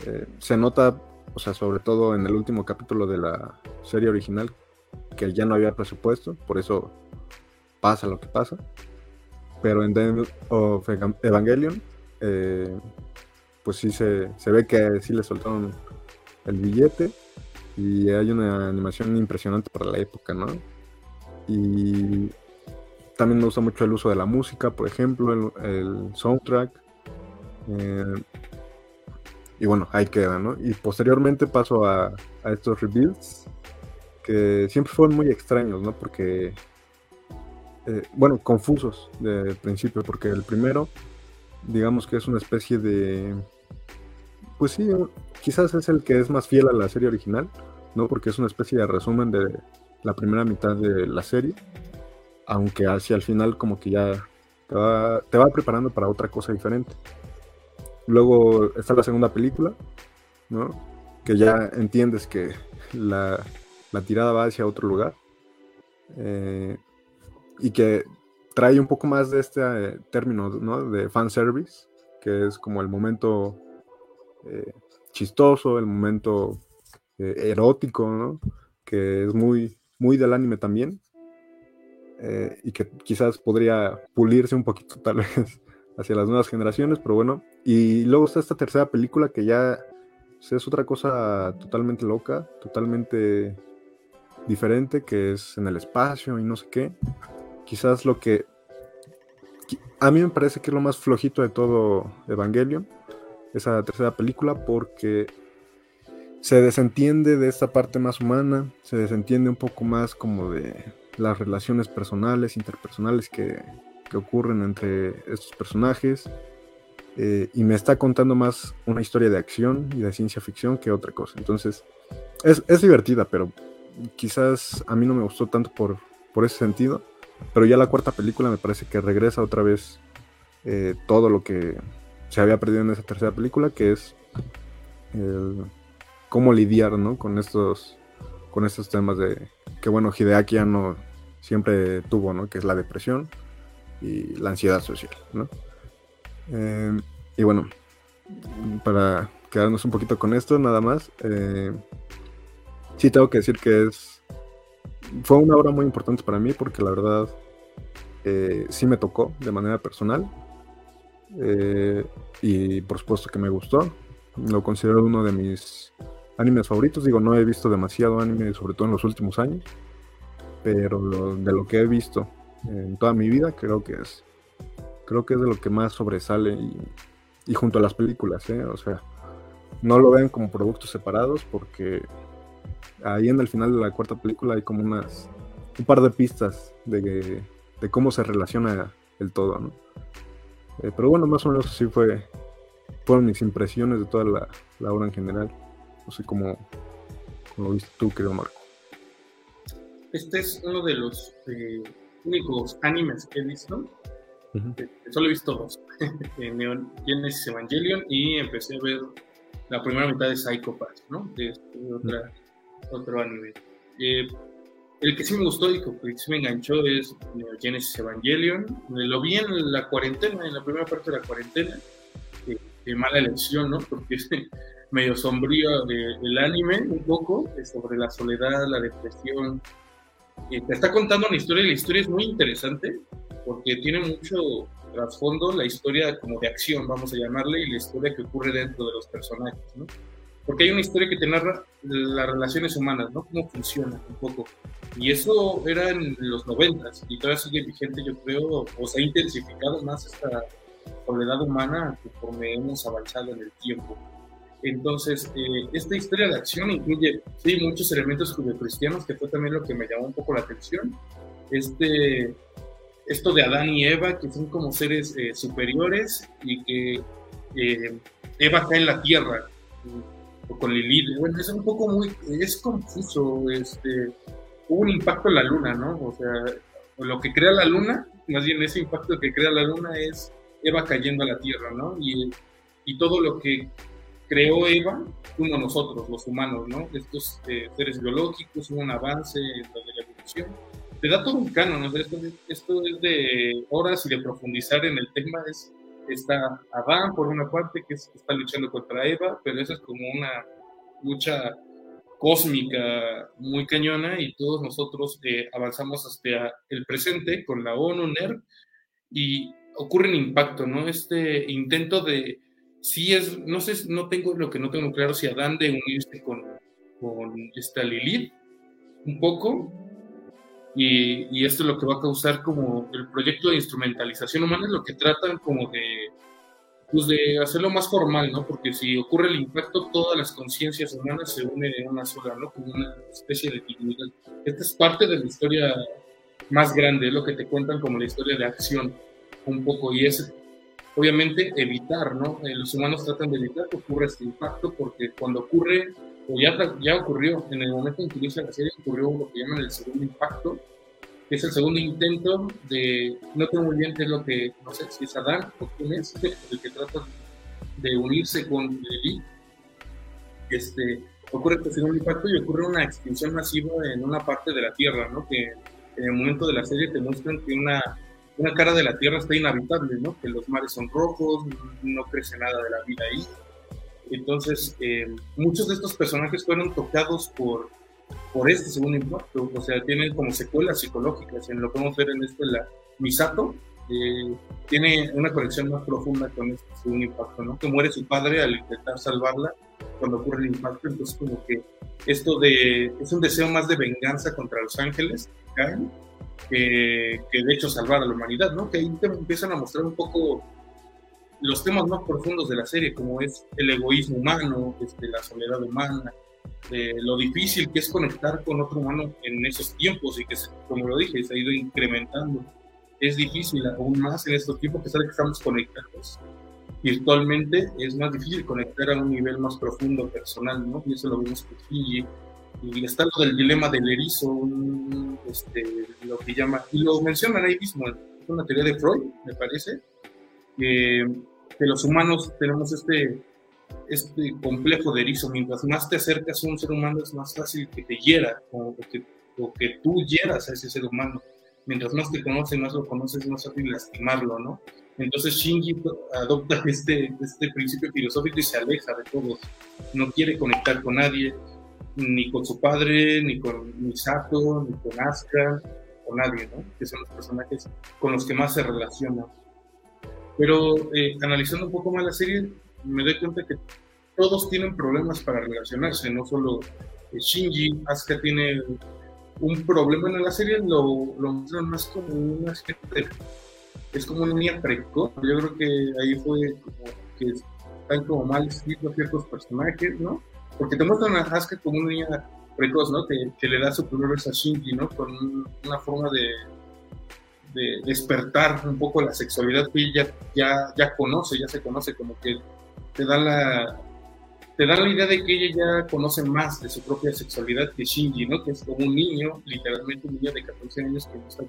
Eh, se nota, o sea, sobre todo en el último capítulo de la serie original, que ya no había presupuesto, por eso pasa lo que pasa. Pero en The of Evangelion, eh, pues sí se, se ve que sí le soltaron el billete y hay una animación impresionante para la época, ¿no? Y también me gusta mucho el uso de la música, por ejemplo, el, soundtrack. Eh, y bueno, ahí queda, ¿no? Y posteriormente paso a, estos rebuilds, que siempre fueron muy extraños, ¿no? Porque, eh, bueno, confusos de principio, porque el primero, digamos que es una especie de... Pues sí, quizás es el que es más fiel a la serie original, ¿no? Porque es una especie de resumen de la primera mitad de la serie, aunque hacia el final como que ya te va, preparando para otra cosa diferente. Luego está la segunda película, ¿no? Que ya entiendes que la, tirada va hacia otro lugar. Eh, y que trae un poco más de este eh, término, ¿no? De fanservice, que es como el momento eh, chistoso, el momento erótico, ¿no? Que es muy, muy del anime también. Eh, y que quizás podría pulirse un poquito tal [laughs] vez hacia las nuevas generaciones, pero bueno. Y luego está esta tercera película que ya pues, es otra cosa totalmente loca, totalmente diferente, que es en el espacio y no sé qué. Quizás lo que... A mí me parece que es lo más flojito de todo Evangelion, esa tercera película, porque se desentiende de esta parte más humana, se desentiende un poco más como de las relaciones personales, interpersonales que, ocurren entre estos personajes. Eh, y me está contando más una historia de acción y de ciencia ficción que otra cosa. Entonces, es, divertida, pero quizás a mí no me gustó tanto por, por ese sentido. Pero ya la cuarta película me parece que regresa otra vez eh, todo lo que se había perdido en esa tercera película, que es cómo lidiar con estos con estos temas de que bueno Hideaki ya no siempre tuvo no que es la depresión y la ansiedad social ¿no? Eh, y bueno para quedarnos un poquito con esto nada más eh, sí tengo que decir que es fue una obra muy importante para mí porque la verdad eh, sí me tocó de manera personal y por supuesto que me gustó lo considero uno de mis animes favoritos. Digo, no he visto demasiado anime, sobre todo en los últimos años, pero de lo que he visto en toda mi vida, creo que es, creo que es de lo que más sobresale y, junto a las películas, ¿eh? o sea, no lo vean como productos separados porque ahí en el final de la cuarta película hay como unas un par de pistas de, de cómo se relaciona el todo, ¿no? Eh, pero bueno, más o menos así fue, fueron mis impresiones de toda la, la obra en general. No sé cómo, lo viste tú, querido Marco. Este es uno de los eh, únicos animes que he visto. Eh, solo he visto dos. [laughs] Neon Genesis Evangelion y empecé a ver la primera mitad de Psycho Pass, ¿no? De, otra, otro anime. Eh, el que sí me gustó y que sí me enganchó es Genesis Evangelion. Lo vi en la cuarentena, en la primera parte de la cuarentena. Qué mala elección, ¿no? Porque [laughs] medio sombrío del anime, un poco, sobre la soledad, la depresión. Te está contando una historia y la historia es muy interesante porque tiene mucho trasfondo la historia como de acción, vamos a llamarle, y la historia que ocurre dentro de los personajes, ¿no? Porque hay una historia que te narra las relaciones humanas, ¿no? Cómo funcionan un poco. Y eso era en los noventas y todavía sigue vigente, yo creo, o se ha intensificado más esta soledad humana conforme hemos avanzado en el tiempo. Entonces, eh, esta historia de acción incluye, sí, muchos elementos judio-cristianos, que fue también lo que me llamó un poco la atención. Este, esto de Adán y Eva, que son como seres eh, superiores y que eh, Eva cae en la tierra, o con Lilith. Bueno, es un poco muy, es confuso, este, hubo un impacto en la luna, ¿no? O sea, lo que crea la luna, más bien ese impacto que crea la luna es Eva cayendo a la tierra, ¿no? Y, y todo lo que creó Eva como nosotros, los humanos, ¿no? Estos eh, seres biológicos, un avance en la evolución. Te da todo un canon, ¿no? Esto, esto, es de horas y de profundizar en el tema. Es, está Adán, por una parte, que, está luchando contra Eva, pero eso es como una lucha cósmica muy cañona y todos nosotros eh, avanzamos hasta el presente con la ONU, NERV, y ocurre un impacto, ¿no? Este intento de sí es, no sé, no tengo lo que no tengo claro si Adán de unirse con, con esta Lilith un poco, y, y, esto es lo que va a causar como el proyecto de instrumentalización humana, es lo que tratan como de, pues de hacerlo más formal, ¿no? Porque si ocurre el impacto, todas las conciencias humanas se unen en una sola, ¿no? Como una especie de divinidad. Esta es parte de la historia más grande, lo que te cuentan como la historia de acción, un poco, y es obviamente evitar, ¿no? Eh, los humanos tratan de evitar que ocurra este impacto porque cuando ocurre, o ya, ya ocurrió, en el momento en que inicia la serie, ocurrió lo que llaman el segundo impacto, que es el segundo intento de, no tengo muy bien qué es lo que, no sé si es Adán o quién es, [laughs] el que trata de unirse con Lili, este, ocurre este segundo impacto y ocurre una extinción masiva en una parte de la Tierra, ¿no? Que en el momento de la serie te muestran que una una cara de la Tierra está inhabitable, ¿no? Que los mares son rojos, no crece nada de la vida ahí. Entonces, eh, muchos de estos personajes fueron tocados por, por este segundo impacto, o sea, tienen como secuelas psicológicas, en lo podemos ver en esto, la Misato, eh, tiene una conexión más profunda con este segundo impacto, ¿no? Que muere su padre al intentar salvarla cuando ocurre el impacto, entonces como que esto de, es un deseo más de venganza contra los ángeles que que, de hecho salvar a la humanidad, ¿no? Que ahí te empiezan a mostrar un poco los temas más profundos de la serie, como es el egoísmo humano, este, la soledad humana, lo difícil que es conectar con otro humano en esos tiempos y que, como lo dije, se ha ido incrementando. Es difícil aún más en estos tiempos, que sabe que estamos conectados virtualmente, es más difícil conectar a un nivel más profundo personal, ¿no? Y eso lo vemos con Fiji, y está lo del dilema del erizo, este, lo que llama, y lo mencionan ahí mismo, es una teoría de Freud, me parece, que, los humanos tenemos este, este complejo de erizo, mientras más te acercas a un ser humano es más fácil que te hiera, o que, o que tú hieras a ese ser humano, mientras más te conoces, más lo conoces, más fácil lastimarlo, ¿no? Entonces Shinji adopta [laughs] este, este principio filosófico y se aleja de todos, no quiere conectar con nadie, ni con su padre, ni con Misato, ni con Asuka, con nadie, ¿no? Que son los personajes con los que más se relaciona. Pero eh, analizando un poco más la serie, me doy cuenta que todos tienen problemas para relacionarse, no solo eh, Shinji, Asuka tiene un problema en la serie, lo, lo muestran más como una especie es como una niña precoz, yo creo que ahí fue como que están como mal escritos ciertos personajes, ¿no? porque te muestran a Asuka como una niña precoz, ¿no? Que, le da su primer a Shinji, ¿no? Con una forma de, de, despertar un poco la sexualidad que ella ya, ya conoce, ya se conoce, como que te da la te da la idea de que ella ya conoce más de su propia sexualidad que Shinji, ¿no? Que es como un niño, literalmente un niño de 14 años que no está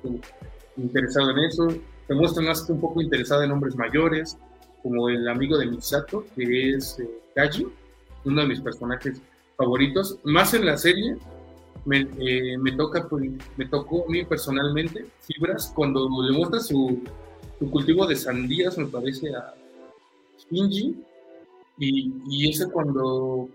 interesado en eso. Te muestran más que un poco interesada en hombres mayores, como el amigo de Misato, que es eh, Kaji, uno de mis personajes favoritos. Más en la serie, me, eh, me, toca, pues, me tocó a mí personalmente Fibras cuando le muestra su, cultivo de sandías, me parece, a Shinji. Y, y ese cuando.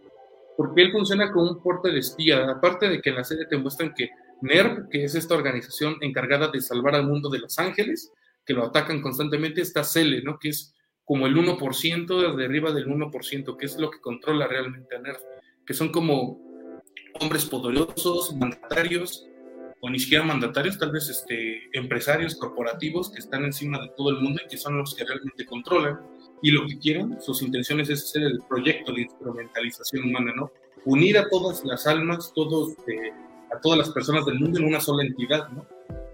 Porque él funciona como un porte de espía. Aparte de que en la serie te muestran que NERV, que es esta organización encargada de salvar al mundo de los ángeles, que lo atacan constantemente, está Cele, ¿no? Que es como el 1%, de arriba del 1%, que es lo que controla realmente a NERF, que son como hombres poderosos, mandatarios, o ni siquiera mandatarios, tal vez este, empresarios corporativos que están encima de todo el mundo y que son los que realmente controlan. Y lo que quieren, sus intenciones es hacer el proyecto de instrumentalización humana, ¿no? Unir a todas las almas, todos, eh, a todas las personas del mundo en una sola entidad, ¿no?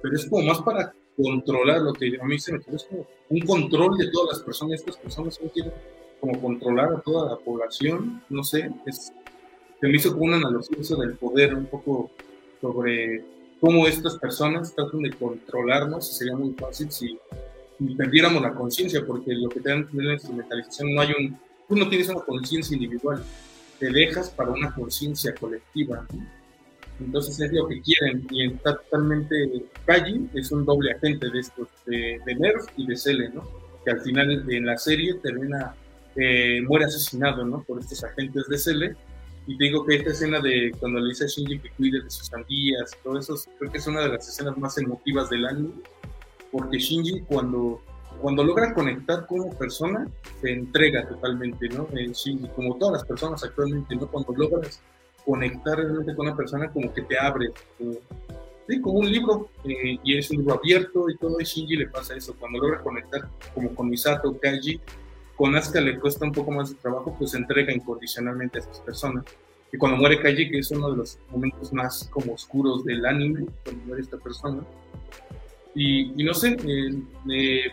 Pero es como más para controlar lo que a mí se me es como un control de todas las personas. Estas personas no quieren como controlar a toda la población, no sé, es, se me hizo como una analogía del poder, un poco sobre cómo estas personas tratan de controlarnos, sería muy fácil si, perdiéramos la conciencia, porque lo que te dan la instrumentalización no hay un tú no tienes una conciencia individual, te dejas para una conciencia colectiva. Entonces es lo que quieren y está totalmente Kaji es un doble agente de estos, de, Nerf y de Cele, ¿no? Que al final en la serie termina, eh, muere asesinado, ¿no? Por estos agentes de Cele. Y te digo que esta escena de cuando le dice a Shinji que cuide de sus sandías, todo eso, creo que es una de las escenas más emotivas del anime, porque Shinji cuando cuando logra conectar como persona, se entrega totalmente, ¿no? Eh, sí, como todas las personas actualmente, ¿no? Cuando logras conectar realmente con una persona, como que te abre, sí, como un libro, eh, y es un libro abierto y todo, y Shinji le pasa eso, cuando logra conectar como con Misato, Kaji, con Asuka le cuesta un poco más de trabajo, pues entrega incondicionalmente a esas personas. Y cuando muere Kaji, que es uno de los momentos más como oscuros del anime, cuando muere esta persona, y, no sé, eh, eh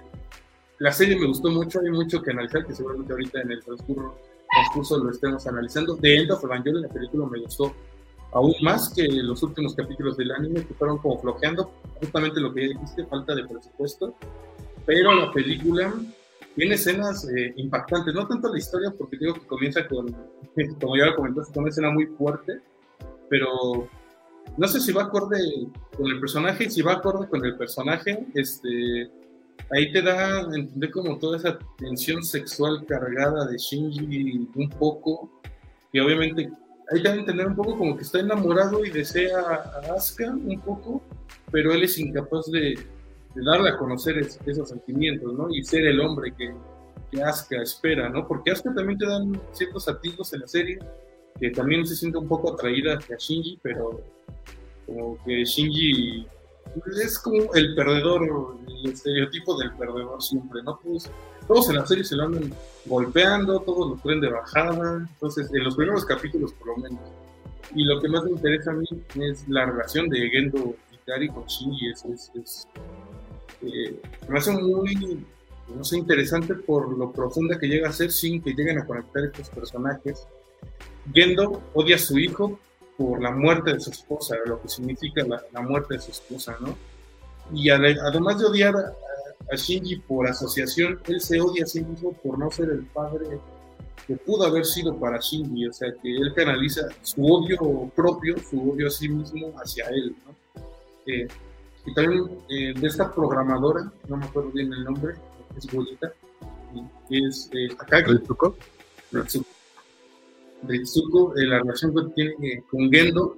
la serie me gustó mucho, hay mucho que analizar, que seguramente ahorita en el transcurso, transcurso lo estemos analizando. De End of Evangelion, la película me gustó aún más que los últimos capítulos del anime, que fueron como floqueando, justamente lo que ya dijiste, falta de presupuesto. Pero la película tiene escenas eh, impactantes, no tanto la historia, porque digo que comienza con, [laughs] como ya lo comentaste, con una escena muy fuerte, pero no sé si va acorde con el personaje, si va acorde con el personaje, este ahí te da a entender como toda esa tensión sexual cargada de Shinji un poco, y obviamente ahí te da a entender un poco como que está enamorado y desea a Asuka un poco, pero él es incapaz de, darle a conocer esos sentimientos, ¿no? Y ser el hombre que, que Asuka espera, ¿no? Porque Asuka también te dan ciertos atisbos en la serie, que también se siente un poco atraída hacia Shinji, pero como que Shinji es como el perdedor, el estereotipo del perdedor siempre, ¿no? Todos, todos en la serie se lo andan golpeando, todos lo creen de bajada, entonces en los primeros capítulos por lo menos. Y lo que más me interesa a mí es la relación de Gendo Ikari con Shinji, es, es, eh, me hace muy, no sé, interesante por lo profunda que llega a ser sin que lleguen a conectar estos personajes. Gendo odia a su hijo por la muerte de su esposa, lo que significa la, muerte de su esposa, ¿no? Y además de odiar a, Shinji por asociación, él se odia a sí mismo por no ser el padre que pudo haber sido para Shinji, o sea, que él canaliza su odio propio, su odio a sí mismo hacia él, ¿no? Eh, y también eh, de esta programadora, no me acuerdo bien el nombre, es bonita, es eh, Akagi. Ritsuko, eh, la relación que tiene con Gendo,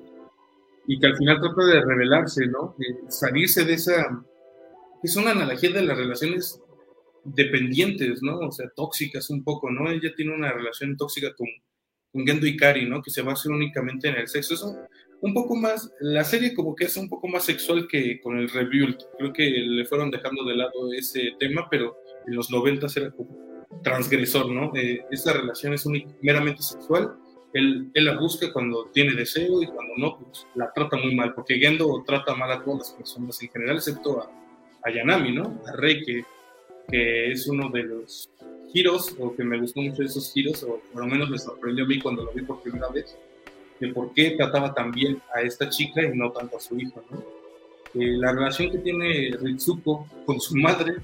y que al final trata de revelarse, ¿no? De salirse de esa. Es una analogía de las relaciones dependientes, ¿no? O sea, tóxicas un poco, ¿no? Ella tiene una relación tóxica con, con Gendo y Kari, ¿no? Que se basa únicamente en el sexo. Eso, un poco más, la serie como que es un poco más sexual que con el Rebuild. Creo que le fueron dejando de lado ese tema, pero en los 90 era como transgresor, ¿no? Eh, esta relación es meramente sexual. Él, él, la busca cuando tiene deseo y cuando no, pues la trata muy mal, porque Gendo trata mal a todas las personas en general, excepto a, a Yanami, ¿no? A Rey, que, que es uno de los giros, o que me gustó mucho esos giros, o por lo menos me sorprendió a mí cuando lo vi por primera vez, de por qué trataba tan bien a esta chica y no tanto a su hijo, ¿no? Eh, la relación que tiene Ritsuko con su madre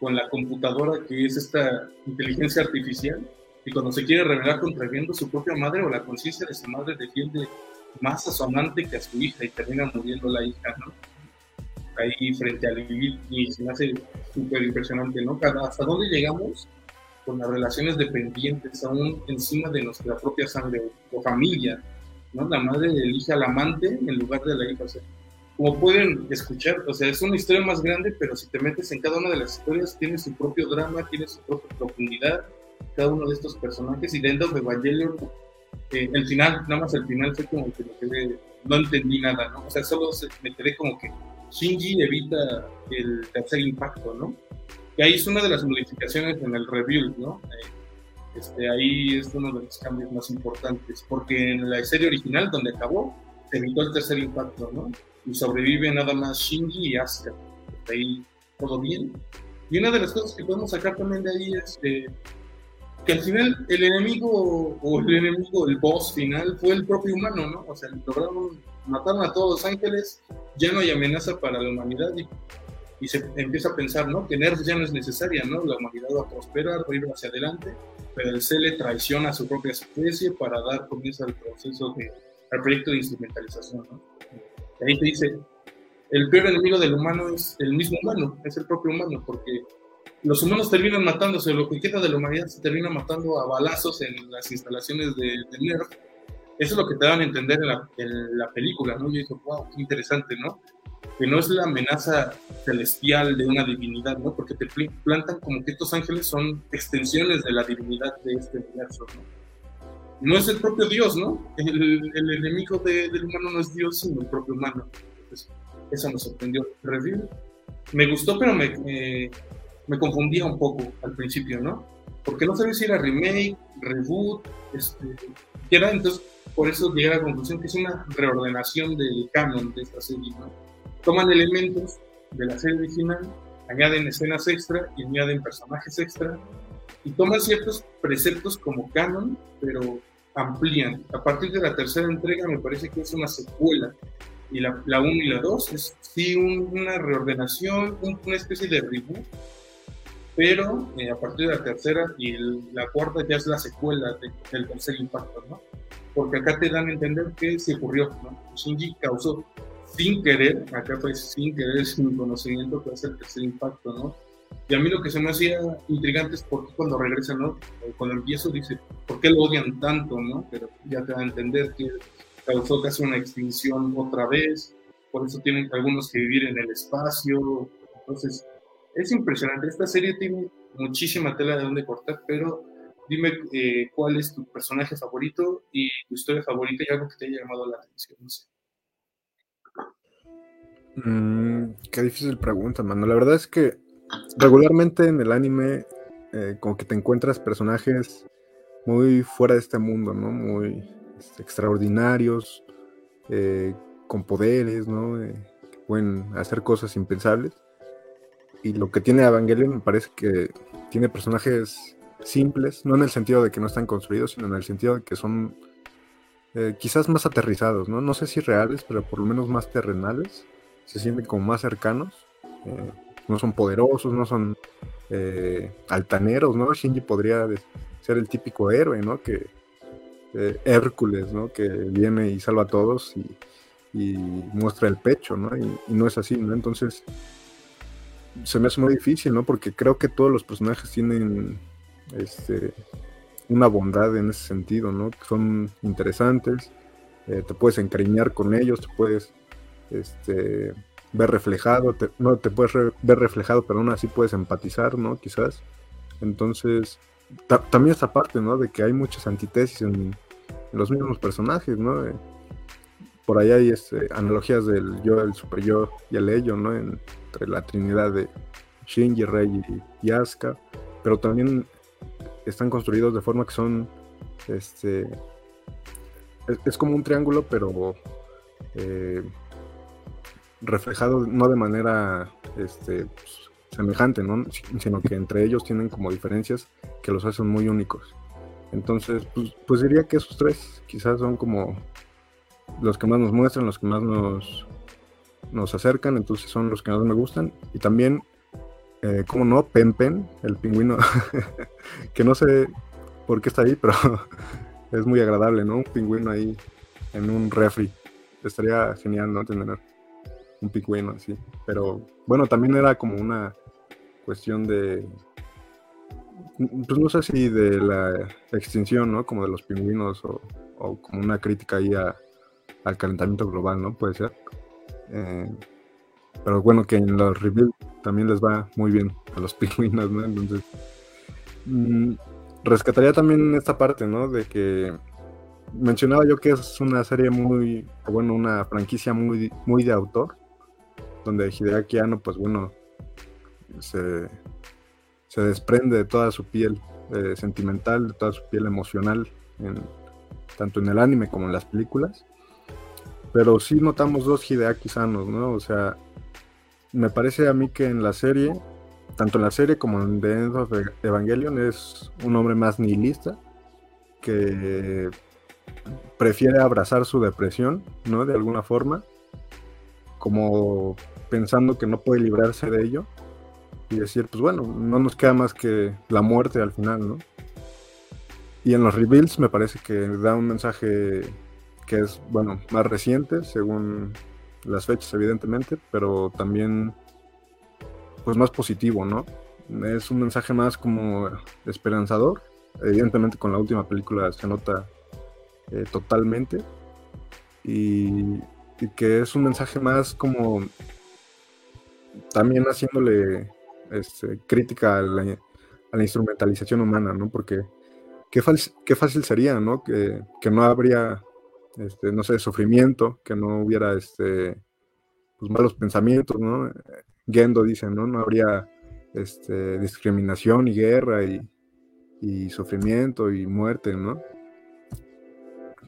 con la computadora que es esta inteligencia artificial y cuando se quiere revelar contra viendo su propia madre o la conciencia de su madre defiende más a su amante que a su hija y termina muriendo la hija, ¿no? Ahí frente a Lilith y se me hace súper impresionante, ¿no? ¿Hasta dónde llegamos con las relaciones dependientes aún encima de nuestra propia sangre o familia, ¿no? La madre elige al amante en lugar de la hija, o como pueden escuchar, o sea, es una historia más grande, pero si te metes en cada una de las historias, tiene su propio drama, tiene su propia profundidad, cada uno de estos personajes, y dentro de Evangelion, eh, el final, nada más el final fue como que no entendí nada, ¿no? O sea, solo me quedé como que Shinji evita el tercer impacto, ¿no? Y ahí es una de las modificaciones en el review, ¿no? Eh, este, ahí es uno de los cambios más importantes, porque en la serie original, donde acabó, se evitó el tercer impacto, ¿no? y sobrevive nada más Shinji y Asuka. ahí todo bien. Y una de las cosas que podemos sacar también de ahí es que al final el enemigo o el enemigo, el boss final fue el propio humano, ¿no? O sea, lograron, mataron a todos los ángeles, ya no hay amenaza para la humanidad y, y se empieza a pensar, ¿no? Que Nerf ya no es necesaria, ¿no? La humanidad va a prosperar, va a ir hacia adelante pero el Cele traiciona a su propia especie para dar comienzo al proceso de, al proyecto de instrumentalización. ¿no? Y ahí te dice, el peor enemigo del humano es el mismo humano, es el propio humano, porque los humanos terminan matándose, lo que queda de la humanidad se termina matando a balazos en las instalaciones de, de Nerf. Eso es lo que te dan a entender en la, en la película, ¿no? Yo dije, wow, qué interesante, ¿no? Que no es la amenaza celestial de una divinidad, ¿no? Porque te plantan como que estos ángeles son extensiones de la divinidad de este universo, ¿no? No es el propio Dios, ¿no? El, el enemigo de, del humano no es Dios, sino el propio humano. Entonces, eso me sorprendió. Review me gustó, pero me, me, me, confundía un poco al principio, ¿no? Porque no sabía si era remake, reboot, este, ¿qué era? Entonces, por eso llegué a la conclusión que es una reordenación del canon de esta serie, ¿no? Toman elementos de la serie original, añaden escenas extra y añaden personajes extra, y toman ciertos preceptos como canon, pero amplían. A partir de la tercera entrega me parece que es una secuela y la 1 y la 2 es sí una reordenación, una especie de reboot, pero eh, a partir de la tercera y la cuarta ya es la secuela del tercer impacto, ¿no? Porque acá te dan a entender que se ocurrió, ¿no? Shinji causó sin querer, acá fue sin querer, sin conocimiento, que es el tercer impacto, ¿no? Y a mí lo que se me hacía intrigante es por qué cuando regresa, ¿no? Cuando empiezo dice, ¿por qué lo odian tanto, ¿no? Pero ya te da a entender que causó casi una extinción otra vez, por eso tienen algunos que vivir en el espacio. Entonces, es impresionante. Esta serie tiene muchísima tela de donde cortar, pero dime eh, cuál es tu personaje favorito y tu historia favorita y algo que te haya llamado la atención. No sé. Mm, qué difícil pregunta, mano. La verdad es que regularmente en el anime, eh, como que te encuentras personajes muy fuera de este mundo, ¿no? Muy este, extraordinarios, eh, con poderes, ¿no? Eh, que pueden hacer cosas impensables. Y lo que tiene Evangelion me parece que tiene personajes simples, no en el sentido de que no están construidos, sino en el sentido de que son eh, quizás más aterrizados, ¿no? No sé si reales, pero por lo menos más terrenales. Se sienten como más cercanos. no son poderosos, no son altaneros, ¿no? Shinji podría ser el típico héroe, ¿no? Que, Hércules, ¿no? Que viene y salva a todos y, muestra el pecho, ¿no? Y, no es así, ¿no? Entonces, se me hace muy difícil, ¿no? Porque creo que todos los personajes tienen este, una bondad en ese sentido, ¿no? Son interesantes, eh, te puedes encariñar con ellos, te puedes este, ver reflejado, no te puedes ver reflejado, pero aún así puedes empatizar, ¿no? Quizás. Entonces, también esta parte, ¿no? De que hay muchas antítesis en, los mismos personajes, ¿no? por ahí hay este, analogías del yo, el super yo y el ello, ¿no? entre la trinidad de Shinji, Rei y, Asuka, pero también están construidos de forma que son, este, es, como un triángulo, pero eh, reflejado no de manera, este, pues, semejante, ¿no? Sino que entre ellos tienen como diferencias que los hacen muy únicos. Entonces, pues, pues, diría que esos tres quizás son como los que más nos muestran, los que más nos, nos acercan, entonces son los que más me gustan. Y también, eh, como no, Pen Pen, el pingüino, [laughs] que no sé por qué está ahí, pero [laughs] es muy agradable, ¿no? Un pingüino ahí en un refri. Estaría genial, ¿no? Tener un pingüino así. Pero bueno, también era como una cuestión de, pues no sé si de la extinción, ¿no? Como de los pingüinos o, como una crítica ahí al calentamiento global, ¿no? Puede ser. Eh, pero bueno, que en los reviews también les va muy bien a los [laughs] pingüinos, ¿no? Entonces, mm, rescataría también esta parte, ¿no? De que mencionaba yo que es una serie muy, bueno, una franquicia muy, muy de autor, donde Hideaki Anno, pues bueno, se, desprende de toda su piel eh, sentimental, de toda su piel emocional, tanto en el anime como en las películas. Pero sí notamos dos Hideaki sanos, ¿no? O sea, me parece a mí que en la serie, tanto en la serie como en The End of Evangelion, es un hombre más nihilista que prefiere abrazar su depresión, ¿no? De alguna forma, como pensando que no puede librarse de ello y decir, pues bueno, no nos queda más que la muerte al final, ¿no? y en los reveals me parece que da un mensaje que es, bueno, más reciente, según las fechas, evidentemente, pero también, pues más positivo, ¿no? Es un mensaje más como esperanzador. Evidentemente con la última película se nota eh, totalmente. Y, que es un mensaje más como también haciéndole este, crítica a la, instrumentalización humana, ¿no? Porque qué, qué fácil sería, ¿no? Que, no habría, este, no sé, sufrimiento, que no hubiera este, pues, malos pensamientos, ¿no? Gendo dice, ¿no? No habría este, discriminación y guerra y, sufrimiento y muerte, ¿no?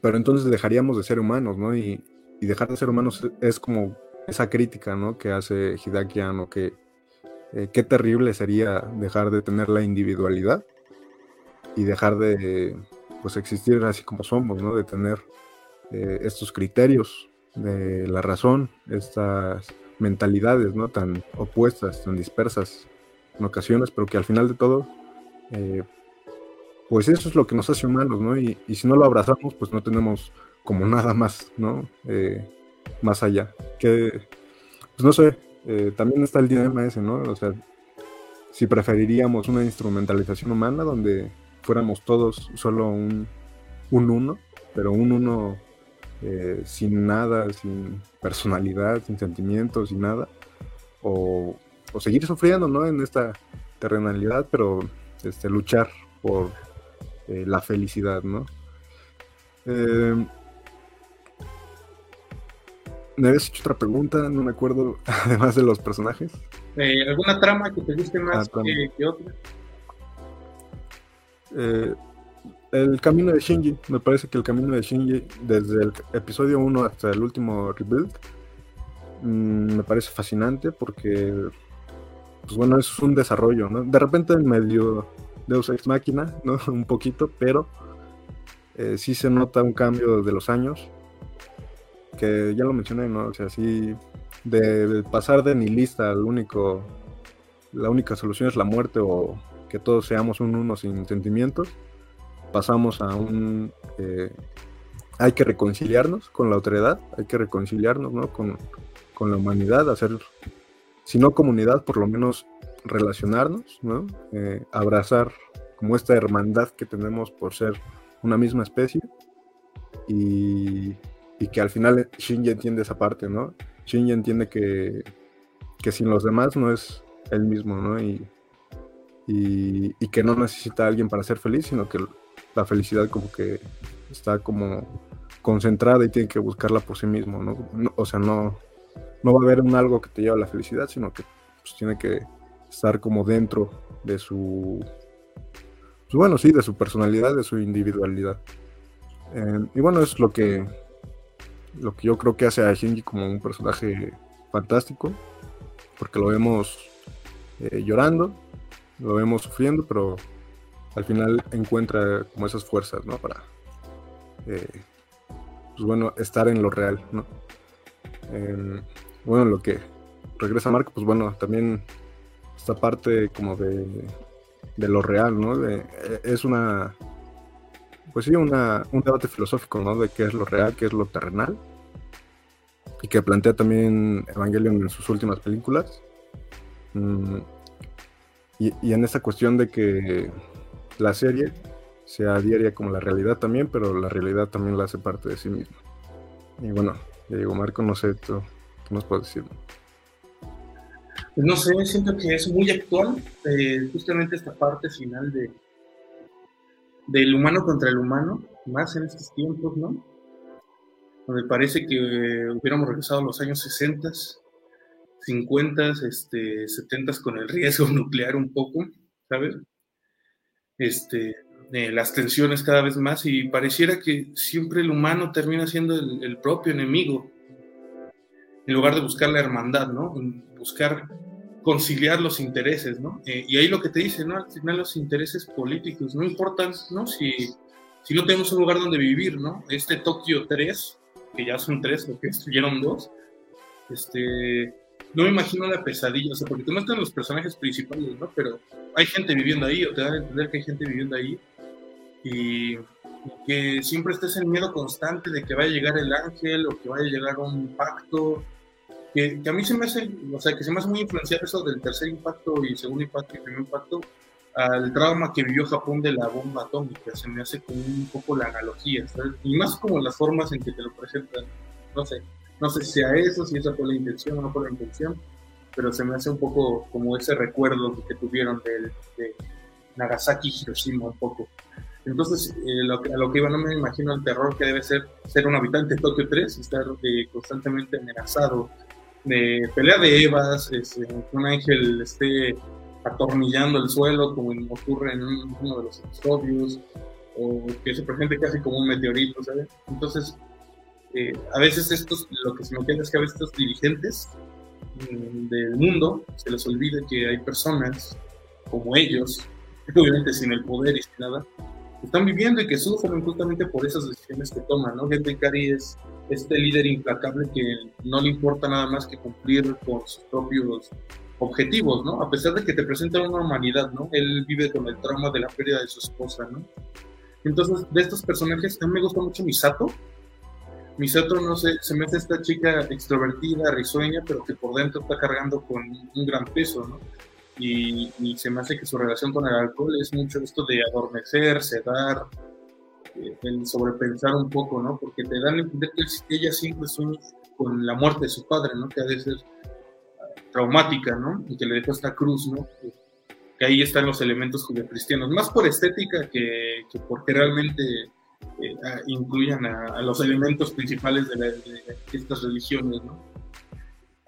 Pero entonces dejaríamos de ser humanos, ¿no? Y, dejar de ser humanos es como esa crítica, ¿no? Que hace Hidakian o que eh, qué terrible sería dejar de tener la individualidad y dejar de pues existir así como somos, ¿no? De tener eh, estos criterios de la razón, estas mentalidades, ¿no? Tan opuestas, tan dispersas en ocasiones, pero que al final de todo, eh, pues eso es lo que nos hace humanos, ¿no? Y, si no lo abrazamos, pues no tenemos como nada más, ¿no? Eh, más allá. Que, pues no sé, eh, también está el dilema ese, ¿no? O sea, si preferiríamos una instrumentalización humana donde fuéramos todos solo un, un uno, pero un uno sin nada, sin personalidad, sin sentimientos, sin nada, o o seguir sufriendo, ¿no? En esta terrenalidad, pero este, luchar por eh, la felicidad, ¿no? Eh, me habías hecho otra pregunta, no me acuerdo, [laughs] además de los personajes. Eh, ¿Alguna trama que te guste más ah, que, otra? el camino de Shinji, me parece que el camino de Shinji, desde el episodio 1 hasta el último rebuild, mm, me parece fascinante porque pues bueno, es un desarrollo, ¿no? De repente en medio Deus Ex Máquina, ¿no? [laughs] un poquito, pero eh, sí se nota un cambio de los años, que ya lo mencioné, ¿no? O sea, sí, de, pasar de nihilista al único, la única solución es la muerte o que todos seamos un uno sin sentimientos, pasamos a un... Eh, hay que reconciliarnos con la autoridad, hay que reconciliarnos, ¿no? Con, con la humanidad, hacer si no comunidad, por lo menos relacionarnos, ¿no? Eh, abrazar como esta hermandad que tenemos por ser una misma especie y, que al final Shinji entiende esa parte, ¿no? Shinji entiende que, que sin los demás no es él mismo, ¿no? Y, y, que no necesita a alguien para ser feliz, sino que la felicidad como que está como concentrada y tiene que buscarla por sí mismo, ¿no? o sea, no, no va a haber un algo que te lleve a la felicidad, sino que pues, tiene que estar como dentro de su, pues, bueno, sí, de su personalidad, de su individualidad. Eh, y bueno, es lo que, lo que yo creo que hace a Shinji como un personaje fantástico, porque lo vemos eh, llorando, lo vemos sufriendo, pero al final encuentra como esas fuerzas, ¿no? Para, eh, pues bueno, estar en lo real, ¿no? bueno, lo que regresa Marco, pues bueno, también esta parte como de, de lo real, ¿no? De, es una, pues sí, una, un debate filosófico, ¿no? De qué es lo real, qué es lo terrenal. Y que plantea también Evangelion en sus últimas películas. Mm, y, en esa cuestión de que la serie sea diaria como la realidad también, pero la realidad también la hace parte de sí misma. Y bueno, ya digo, Marco, no sé, tú, ¿Qué nos puedes decir? Pues no sé, siento que es muy actual, eh, justamente esta parte final de del humano contra el humano, más en estos tiempos, ¿no? Donde parece que hubiéramos regresado a los años 60, 50, este, 70 con el riesgo [laughs] nuclear un poco, ¿sabes? Este, eh, las tensiones cada vez más y pareciera que siempre el humano termina siendo el propio enemigo en lugar de buscar la hermandad, ¿no? Buscar conciliar los intereses, ¿no? Eh, y ahí lo que te dice, ¿no? Al final los intereses políticos no importan, ¿no? Si, si no tenemos un lugar donde vivir, ¿no? Este Tokio 3, que ya son tres, porque destruyeron dos, este, no me imagino la pesadilla, o sea, porque no están los personajes principales, ¿no? Pero hay gente viviendo ahí, o te dan a entender que hay gente viviendo ahí. y que siempre estés en miedo constante de que vaya a llegar el ángel o que vaya a llegar un impacto. Que, que, a mí se me hace, o sea, que se me hace muy influenciado eso del tercer impacto y segundo impacto y primer impacto al trauma que vivió Japón de la bomba atómica. Se me hace como un poco la analogía, ¿sabes? Y más como las formas en que te lo presentan. No sé, no sé si sea eso, si esa fue la intención o no fue la intención, pero se me hace un poco como ese recuerdo que tuvieron de, de Nagasaki Hiroshima un poco. Entonces, eh, lo a lo que iba, no me imagino el terror que debe ser ser un habitante de Tokio 3 y estar eh, constantemente amenazado de pelea de Evas, este, que un ángel esté atornillando el suelo, como ocurre en uno de los episodios, o que se presente casi como un meteorito, ¿sabes? Entonces, eh, a veces estos, lo que se me entiende es que a veces estos dirigentes mm, del mundo se les olvida que hay personas como ellos, [laughs] obviamente sin el poder y sin nada, están viviendo y que sufren justamente por esas decisiones que toman, ¿no? Henry Cary es este líder implacable que no le importa nada más que cumplir con sus propios objetivos, ¿no? A pesar de que te presenta una humanidad, ¿no? Él vive con el trauma de la pérdida de su esposa, ¿no? Entonces, de estos personajes, a mí me gusta mucho Misato. Misato, no sé, se me hace esta chica extrovertida, risueña, pero que por dentro está cargando con un gran peso, ¿no? y, se me hace que su relación con el alcohol es mucho esto de adormecer, sedar, el sobrepensar un poco, ¿no? Porque te dan a entender que ella siempre sueña con la muerte de su padre, ¿no? Que de ser ah, traumática, ¿no? Y que le dejó esta cruz, ¿no? Que, ahí están los elementos judio-cristianos, más por estética que, que porque realmente eh, ah, incluyan a, los elementos principales de, estas religiones, ¿no?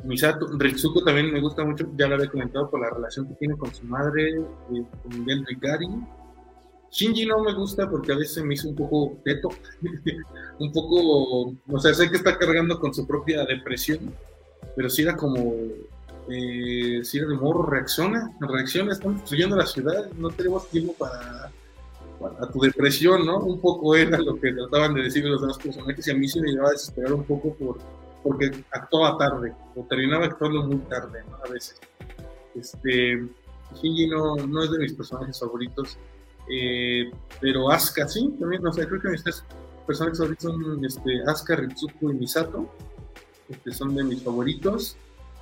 Misato, Ritsuko también me gusta mucho, ya lo había comentado, por la relación que tiene con su madre, eh, con Ben Rikari. Shinji no me gusta porque a veces me hizo un poco teto, [laughs] un poco, o sea, sé que está cargando con su propia depresión, pero si era como, eh, si era de morro, reacciona, reacciona, estamos destruyendo la ciudad, no tenemos tiempo para, para tu depresión, ¿no? Un poco era lo que trataban de decir los demás personajes y a mí se me llevaba a desesperar un poco por porque actuaba tarde, o terminaba actuando muy tarde, ¿no? A veces. Este, Shinji no, no es de mis personajes favoritos, eh, pero Asuka sí, también, no sé, creo que mis tres personajes favoritos son este, Asuka, Ritsuko y Misato, este, son de mis favoritos.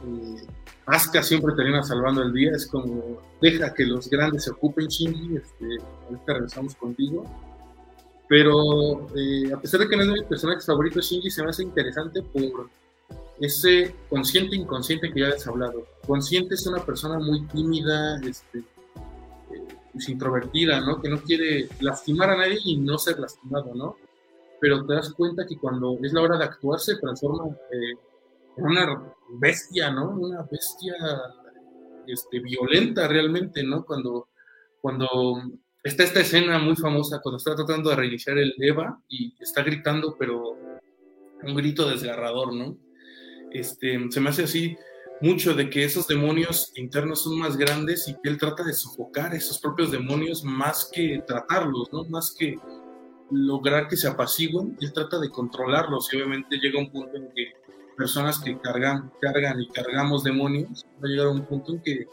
Eh, Asuka siempre termina salvando el día, es como, deja que los grandes se ocupen, Shinji, este, ahorita regresamos contigo. Pero eh, a pesar de que no es de mis personajes favoritos, Shinji se me hace interesante por ese consciente inconsciente que ya has hablado. Consciente es una persona muy tímida, este, pues introvertida, ¿no? Que no quiere lastimar a nadie y no ser lastimado, ¿no? Pero te das cuenta que cuando es la hora de actuar se transforma eh, en una bestia, ¿no? Una bestia este, violenta realmente, ¿no? Cuando, cuando está esta escena muy famosa cuando está tratando de reiniciar el Eva y está gritando, pero un grito desgarrador, ¿no? Este, se me hace así mucho de que esos demonios internos son más grandes y que él trata de sofocar esos propios demonios más que tratarlos, ¿no? Más que lograr que se apaciguen, él trata de controlarlos y obviamente llega un punto en que personas que cargan, cargan y cargamos demonios, va a llegar a un punto en que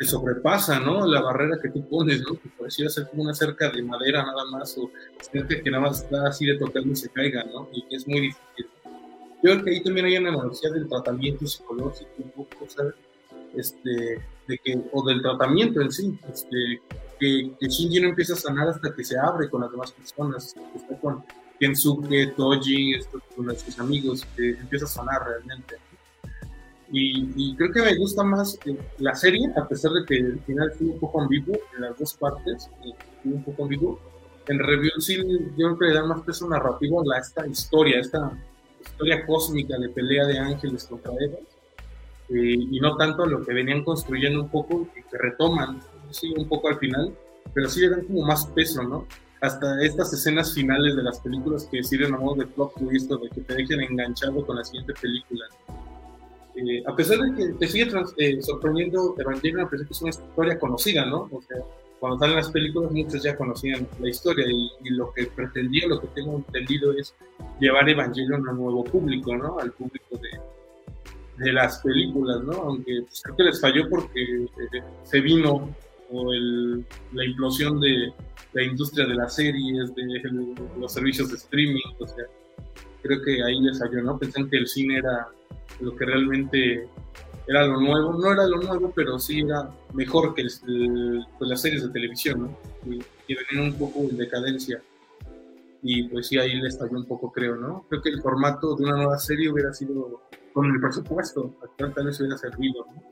te sobrepasa, ¿no? La barrera que tú pones, ¿no? Que pareciera ser como una cerca de madera nada más, o gente que nada más está así de tocarlo y se caiga, ¿no? Y es muy difícil. Yo creo que ahí también hay una analogía del tratamiento psicológico, un poco. Este, o del tratamiento en sí, este, que, que Shinji no empieza a sanar hasta que se abre con las demás personas, está con Kensuke, Toji, con sus amigos, que empieza a sanar realmente. Y, creo que me gusta más la serie, a pesar de que el final fue un poco ambiguo en las dos partes, fue un poco ambiguo. En Review sí, yo creo que le da más peso narrativo a esta historia, esta historia cósmica de pelea de ángeles contra Eva, eh, y no tanto lo que venían construyendo un poco, y que retoman, sí, un poco al final, pero sí le dan como más peso, ¿no? Hasta estas escenas finales de las películas que sirven a modo de plot twist, de que te dejen enganchado con la siguiente película. Eh, a pesar de que te sigue eh, sorprendiendo Evangelion, a pesar de que es una historia conocida, ¿no? O sea, cuando salen las películas muchos ya conocían la historia y, lo que pretendía, lo que tengo entendido es llevar Evangelion a un nuevo público, ¿no? Al público de, las películas, ¿no? Aunque pues, creo que les falló porque eh, se vino o el, la implosión de la industria de las series, de los servicios de streaming, o sea, creo que ahí les ayudó, ¿no? Pensaban que el cine era lo que realmente era lo nuevo, no era lo nuevo, pero sí era mejor que pues, las series de televisión, ¿no? Y, venían un poco en decadencia. Y pues sí, ahí les falló un poco, creo, ¿no? Creo que el formato de una nueva serie hubiera sido con el presupuesto, actual tal vez hubiera servido, ¿no?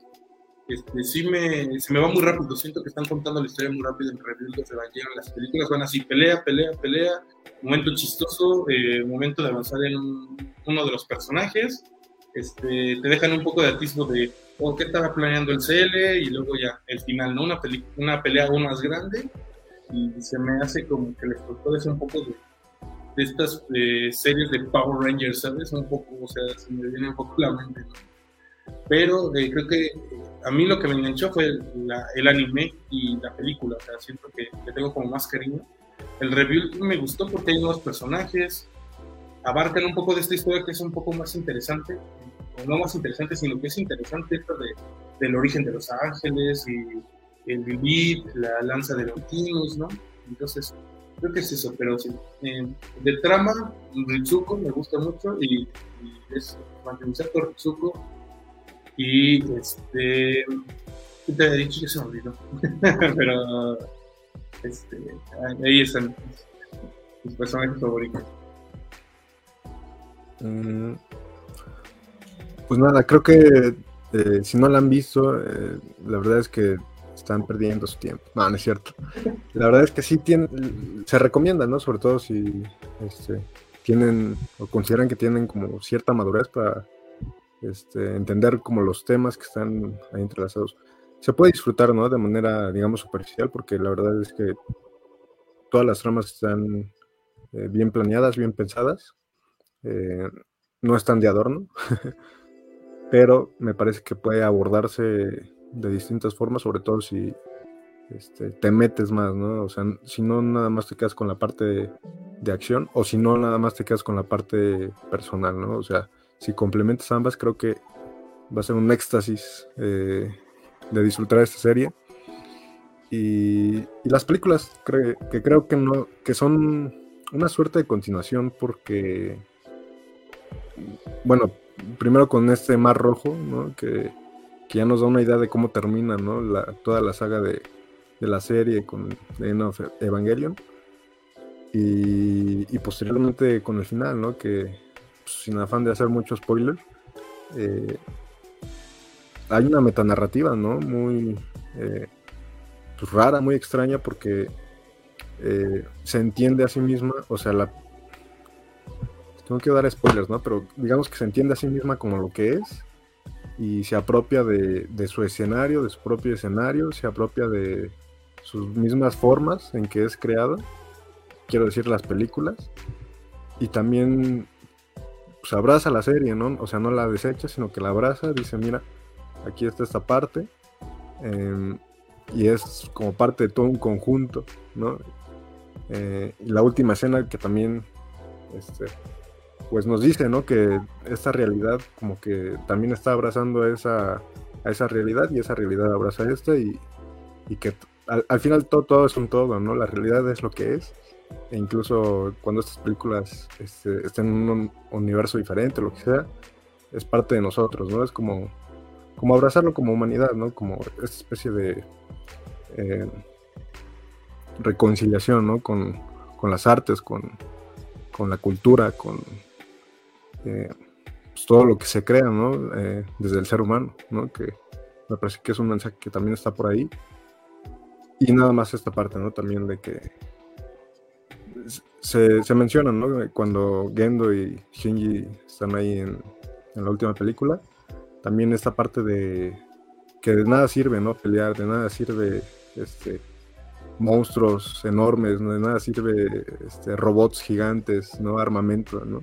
Este, sí me, se me va muy rápido, siento que están contando la historia muy rápido en Rebuild of Evangelion, las películas van así, pelea, pelea, pelea, momento chistoso, eh, momento de avanzar en uno de los personajes, este, te dejan un poco de atisbo de oh, qué estaba planeando el CL y luego ya el final, ¿no? Una, una pelea aún más grande y se me hace como que les eso un poco de, de estas eh, series de Power Rangers, ¿sabes? Un poco, o sea, se me viene un poco la mente, Pero eh, creo que a mí lo que me enganchó fue el, anime y la película, o sea, siento que, que tengo como más cariño. El review me gustó porque hay nuevos personajes, abarcan un poco de esta historia que es un poco más interesante, no más interesante, sino que es interesante esto de, del origen de los ángeles y el vivir, la lanza de los tinos, ¿no? Entonces, creo que es eso, pero sí. de trama, Ritsuko me gusta mucho y, es mantener por Ritsuko. Y este. te había dicho que se me olvidó. [laughs] pero. Este, ahí están mis personajes favoritos. Mm, pues nada, creo que eh, si no la han visto, eh, la verdad es que están perdiendo su tiempo. No, no es cierto. La verdad es que sí se recomienda, ¿no? Sobre todo si este, tienen o consideran que tienen como cierta madurez para este, entender como los temas que están ahí entrelazados. Se puede disfrutar, ¿no? De manera, digamos, superficial, porque la verdad es que todas las tramas están eh, bien planeadas, bien pensadas. No están de adorno, [laughs] pero me parece que puede abordarse de distintas formas, sobre todo si este, te metes más, ¿no? O sea, si no nada más te quedas con la parte de, acción o si no nada más te quedas con la parte personal, ¿no? O sea, si complementas ambas, creo que va a ser un éxtasis eh, de disfrutar esta serie. Y, las películas que creo que no, que son una suerte de continuación porque bueno, primero con este mar rojo, ¿no? Que, ya nos da una idea de cómo termina, ¿no? toda la saga de, la serie con Evangelion. Y, posteriormente con el final, ¿no? Que pues, sin afán de hacer mucho spoiler, eh, hay una metanarrativa, ¿no? Muy eh, pues, rara, muy extraña, porque eh, se entiende a sí misma, o sea, la, no quiero dar spoilers, ¿no? Pero digamos que se entiende a sí misma como lo que es y se apropia de, su escenario, de su propio escenario, se apropia de sus mismas formas en que es creada, quiero decir las películas, y también pues, abraza la serie, ¿no? O sea, no la desecha, sino que la abraza, dice, mira, aquí está esta parte, em, y es como parte de todo un conjunto, ¿no? Eh, y la última escena que también este, pues nos dice, ¿no? Que esta realidad como que también está abrazando a esa, esa realidad y esa realidad abraza a esta y, que al, final todo, todo es un todo, ¿no? La realidad es lo que es e incluso cuando estas películas este, estén en un universo diferente, lo que sea, es parte de nosotros, ¿no? Es como, como abrazarlo como humanidad, ¿no? Como esta especie de eh, reconciliación, ¿no? Con, con las artes, con, con la cultura, con, eh, pues, todo lo que se crea, ¿no? Eh, desde el ser humano, ¿no? Que me parece que es un mensaje que también está por ahí. Y nada más esta parte, ¿no? También de que se, se menciona, ¿no? Cuando Gendo y Shinji están ahí en, la última película, también esta parte de que de nada sirve, ¿no? Pelear, de nada sirve este, monstruos enormes, ¿no? de nada sirve este, robots gigantes, ¿no? Armamento, ¿no?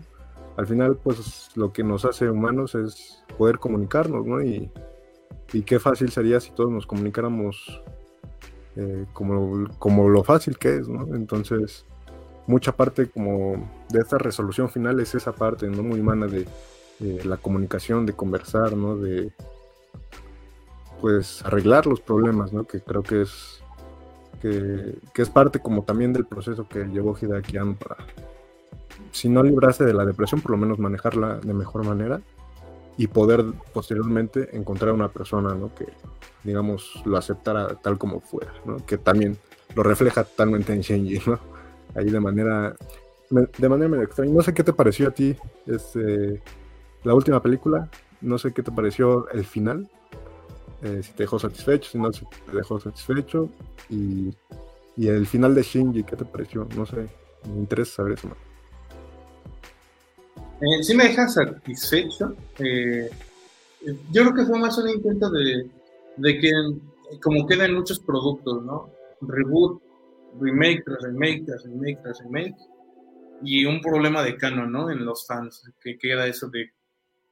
Al final, pues lo que nos hace humanos es poder comunicarnos, ¿no? Y, qué fácil sería si todos nos comunicáramos eh, como, como lo fácil que es, ¿no? Entonces, mucha parte como de esta resolución final es esa parte, ¿no? Muy humana de, la comunicación, de conversar, ¿no? De, pues, arreglar los problemas, ¿no? Que creo que es que, es parte como también del proceso que llevó Hideaki para, si no librarse de la depresión, por lo menos manejarla de mejor manera y poder posteriormente encontrar una persona ¿no? que, digamos, lo aceptara tal como fuera, ¿no? que también lo refleja totalmente en Shenji, ¿no? ahí de manera, de manera medio extraña. No sé qué te pareció a ti este, la última película, no sé qué te pareció el final, eh, si te dejó satisfecho, si no si te dejó satisfecho, y, y, el final de Shinji, ¿qué te pareció? No sé, me interesa saber eso. Eh, sí me deja satisfecho. Eh, yo creo que fue más un intento de, de que, como quedan muchos productos, ¿no? Reboot, remake tras remake tras remake tras remake, y un problema de canon, ¿no? En los fans, que queda eso de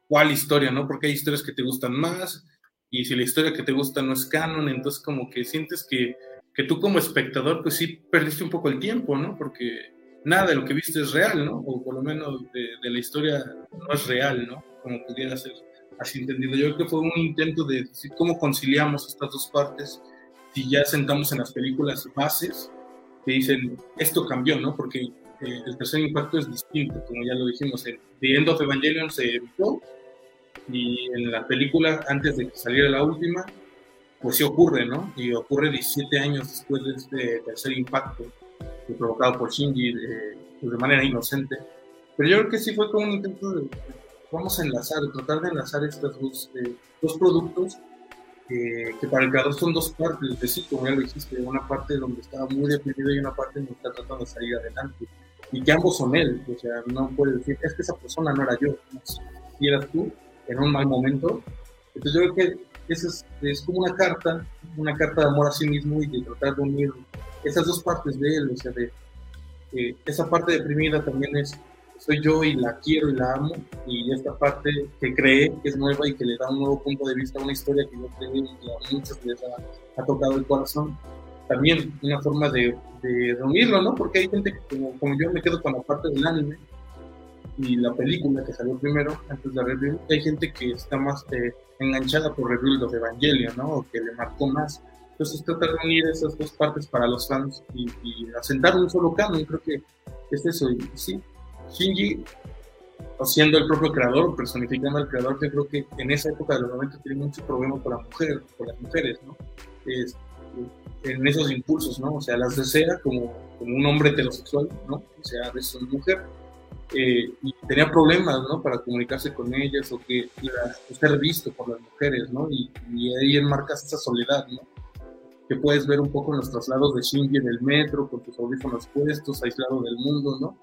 cuál historia, ¿no? Porque hay historias que te gustan más, y si la historia que te gusta no es canon, entonces como que sientes que, que tú como espectador, pues sí perdiste un poco el tiempo, ¿no? Porque nada de lo que viste es real, ¿no? O por lo menos de, de la historia no es real, ¿no? Como pudiera ser así entendido. Yo creo que fue un intento de decir cómo conciliamos estas dos partes si ya sentamos en las películas bases que dicen esto cambió, ¿no? Porque eh, el tercer impacto es distinto, como ya lo dijimos, en The End of Evangelion se evitó y en la película, antes de que saliera la última, pues sí ocurre, ¿no? Y ocurre 17 años después de este tercer impacto provocado por Shinji eh, pues de manera inocente. Pero yo creo que sí fue como un intento de, vamos a enlazar, tratar de enlazar estos dos, eh, dos productos que para el creador son dos partes de sí, como ya lo dijiste, una parte donde estaba muy deprimido y una parte donde está tratando de salir adelante. Y que ambos son él, o sea, no puede decir, es que esa persona no era yo, si eras tú, en un mal momento. Entonces yo creo que eso es, es, como una carta, una carta de amor a sí mismo y de tratar de unir esas dos partes de él, o sea, de esa parte deprimida también es soy yo y la quiero y la amo, y esta parte que cree que es nueva y que le da un nuevo punto de vista a una historia que yo creo y a muchos les ha, tocado el corazón. También una forma de, de, unirlo, ¿no? Porque hay gente que, como, como yo, me quedo con la parte del anime, y la película que salió primero, antes de Rebuild, hay gente que está más eh, enganchada por Rebuild of Evangelion, ¿no? O que le marcó más. Entonces tratar de unir esas dos partes para los fans y, y asentar un solo canon, creo que es eso. Y sí, Shinji, siendo el propio creador, personificando al creador, yo creo que en esa época de los 90 tenía muchos problemas con, la mujer, con las mujeres, ¿no? en esos impulsos, ¿no? O sea, las desea como, como un hombre heterosexual, ¿no? O sea, de su mujer eh, y tenía problemas, ¿no? Para comunicarse con ellas o que ser visto por las mujeres, ¿no? Y, ahí enmarcas esa soledad, ¿no? Que puedes ver un poco en los traslados de Shinji en el metro, con tus audífonos puestos, aislado del mundo, ¿no?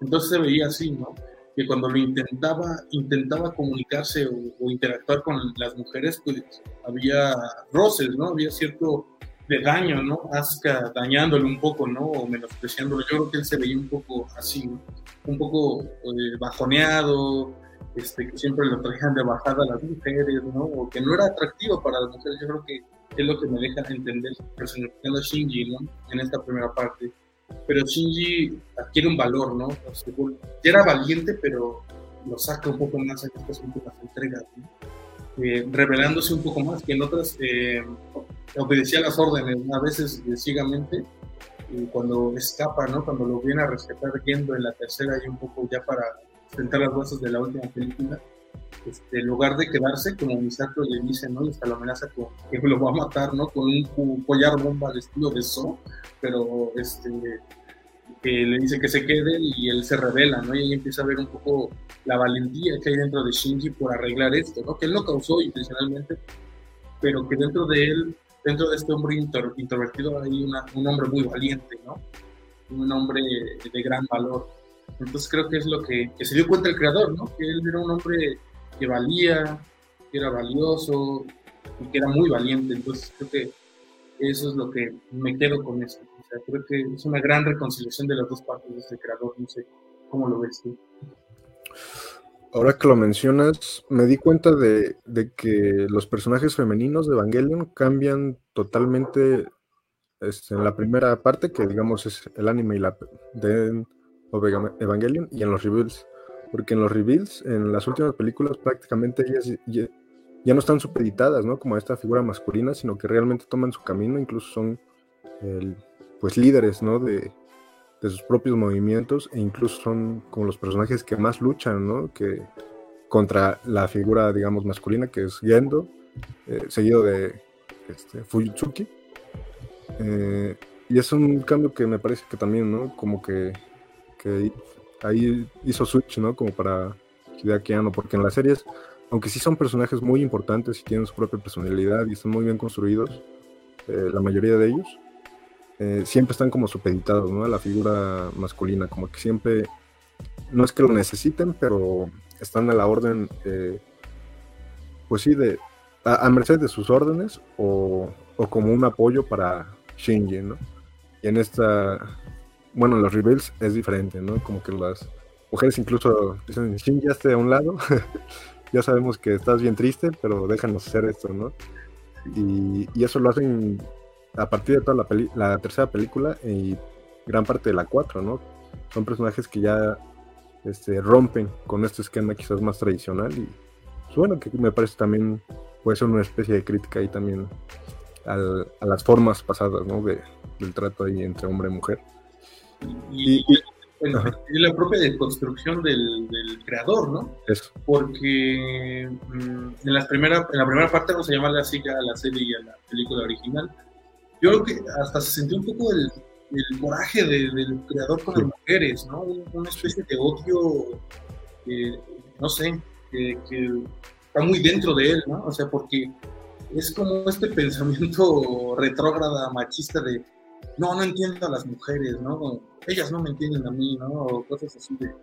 Entonces se veía así, ¿no? Que cuando lo intentaba, intentaba comunicarse o, interactuar con las mujeres, pues había roces, ¿no? Había cierto de daño, ¿no? Asuka dañándole un poco, ¿no? O menospreciándolo. Yo creo que él se veía un poco así, ¿no? Un poco eh, bajoneado, este, que siempre lo traían de bajada a las mujeres, ¿no? O que no era atractivo para las mujeres. Yo creo que es lo que me deja entender personificando a Shinji, ¿no? En esta primera parte. Pero Shinji adquiere un valor, ¿no? ya era valiente, pero lo saca un poco más en estas últimas entregas, ¿no? Eh, revelándose un poco más que en otras eh, obedecía las órdenes, a veces ciegamente, y cuando escapa, ¿no? Cuando lo viene a rescatar yendo en la tercera y un poco ya para sentar las bases de la última película, este, en lugar de quedarse, como Misato le dice, ¿no? Hasta lo amenaza con que lo va a matar, ¿no? Con un collar bomba al estilo de So, pero este, que le dice que se quede y él se revela, ¿no? Y ahí empieza a ver un poco la valentía que hay dentro de Shinji por arreglar esto, ¿no? Que él no causó intencionalmente, pero que dentro de él dentro de este hombre introvertido hay un hombre muy valiente, ¿no? Un hombre de gran valor. Entonces creo que es lo que, se dio cuenta el creador, ¿no? Que él era un hombre que valía, que era valioso y que era muy valiente. Entonces creo que eso es lo que me quedo con eso. O sea, creo que es una gran reconciliación de las dos partes de este creador. No sé cómo lo ves tú. Ahora que lo mencionas, me di cuenta de, que los personajes femeninos de Evangelion cambian totalmente este, en la primera parte, que digamos es el anime y la de Evangelion, y en los reveals. Porque en los reveals, en las últimas películas, prácticamente ellas ya, no están supeditadas, ¿no? Como esta figura masculina, sino que realmente toman su camino, incluso son pues líderes, ¿no? De, de, sus propios movimientos e incluso son como los personajes que más luchan, ¿no? Que contra la figura, digamos, masculina que es Gendo, eh, seguido de este, Fujitsuki. Eh, y es un cambio que me parece que también, ¿no? Como que, ahí hizo Switch, ¿no? Como para Hideaki Anno, porque en las series, aunque sí son personajes muy importantes y tienen su propia personalidad y están muy bien construidos, eh, la mayoría de ellos, eh, siempre están como supeditados, ¿no? A la figura masculina, como que siempre, no es que lo necesiten, pero están a la orden, eh, pues sí, de, a, merced de sus órdenes o, o como un apoyo para Shinji, ¿no? Y en esta, bueno, en los reveals es diferente, ¿no? Como que las mujeres incluso dicen, Shinji, ya esté a un lado, [laughs] ya sabemos que estás bien triste, pero déjanos hacer esto, ¿no? Y, eso lo hacen a partir de toda la, la tercera película y gran parte de la cuatro, ¿no? Son personajes que ya este, rompen con este esquema quizás más tradicional y pues, bueno, que me parece también puede ser una especie de crítica ahí también a las formas pasadas, ¿no? De, del trato ahí entre hombre y mujer. Y, la propia deconstrucción del, del creador, ¿no? Eso. Porque mm, en, las primera, en la primera parte vamos a llamarle así a la serie y a la película original. Yo creo que hasta se sintió un poco el, el coraje del creador con las mujeres, ¿no? Una especie de odio, no sé, que, que, está muy dentro de él, ¿no? O sea, porque es como este [laughs] pensamiento retrógrada, machista de, no, no entiendo a las mujeres, ¿no? Ellas no me entienden a mí, ¿no? O cosas así de...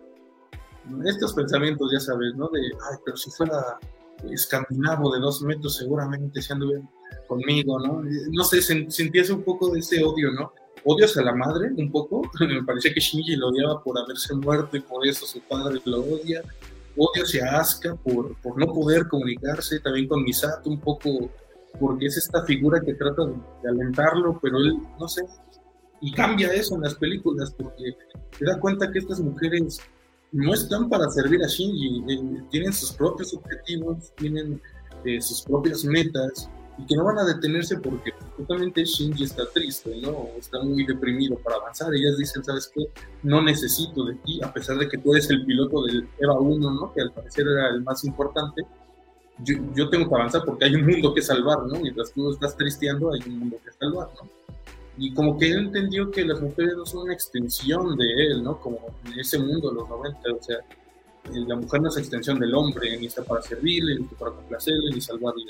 Estos pensamientos, ya sabes, ¿no? De, ay, pero si fuera escandinavo de dos metros, seguramente se anduviera conmigo, ¿no? No sé, sentíase un poco de ese odio, ¿no? Odio hacia la madre, un poco. [laughs] Me parecía que Shinji lo odiaba por haberse muerto y por eso su padre lo odia. Odio hacia Asuka por, por no poder comunicarse, también con Misato un poco porque es esta figura que trata de, alentarlo, pero él, no sé, y cambia eso en las películas, porque se da cuenta que estas mujeres no están para servir a Shinji, eh, tienen sus propios objetivos, tienen eh, sus propias metas, y que no van a detenerse porque justamente Shinji está triste, ¿no? Está muy deprimido para avanzar. Ellas dicen, ¿sabes qué? No necesito de ti, a pesar de que tú eres el piloto del EVA 1, ¿no? Que al parecer era el más importante yo, tengo que avanzar porque hay un mundo que salvar, ¿no? Mientras tú estás tristeando, hay un mundo que salvar, ¿no? Y como que él entendió que las mujeres no son una extensión de él, ¿no? Como en ese mundo de los 90, o sea, la mujer no es extensión del hombre, ni está para servirle, ni está para complacerle, ni salvarle.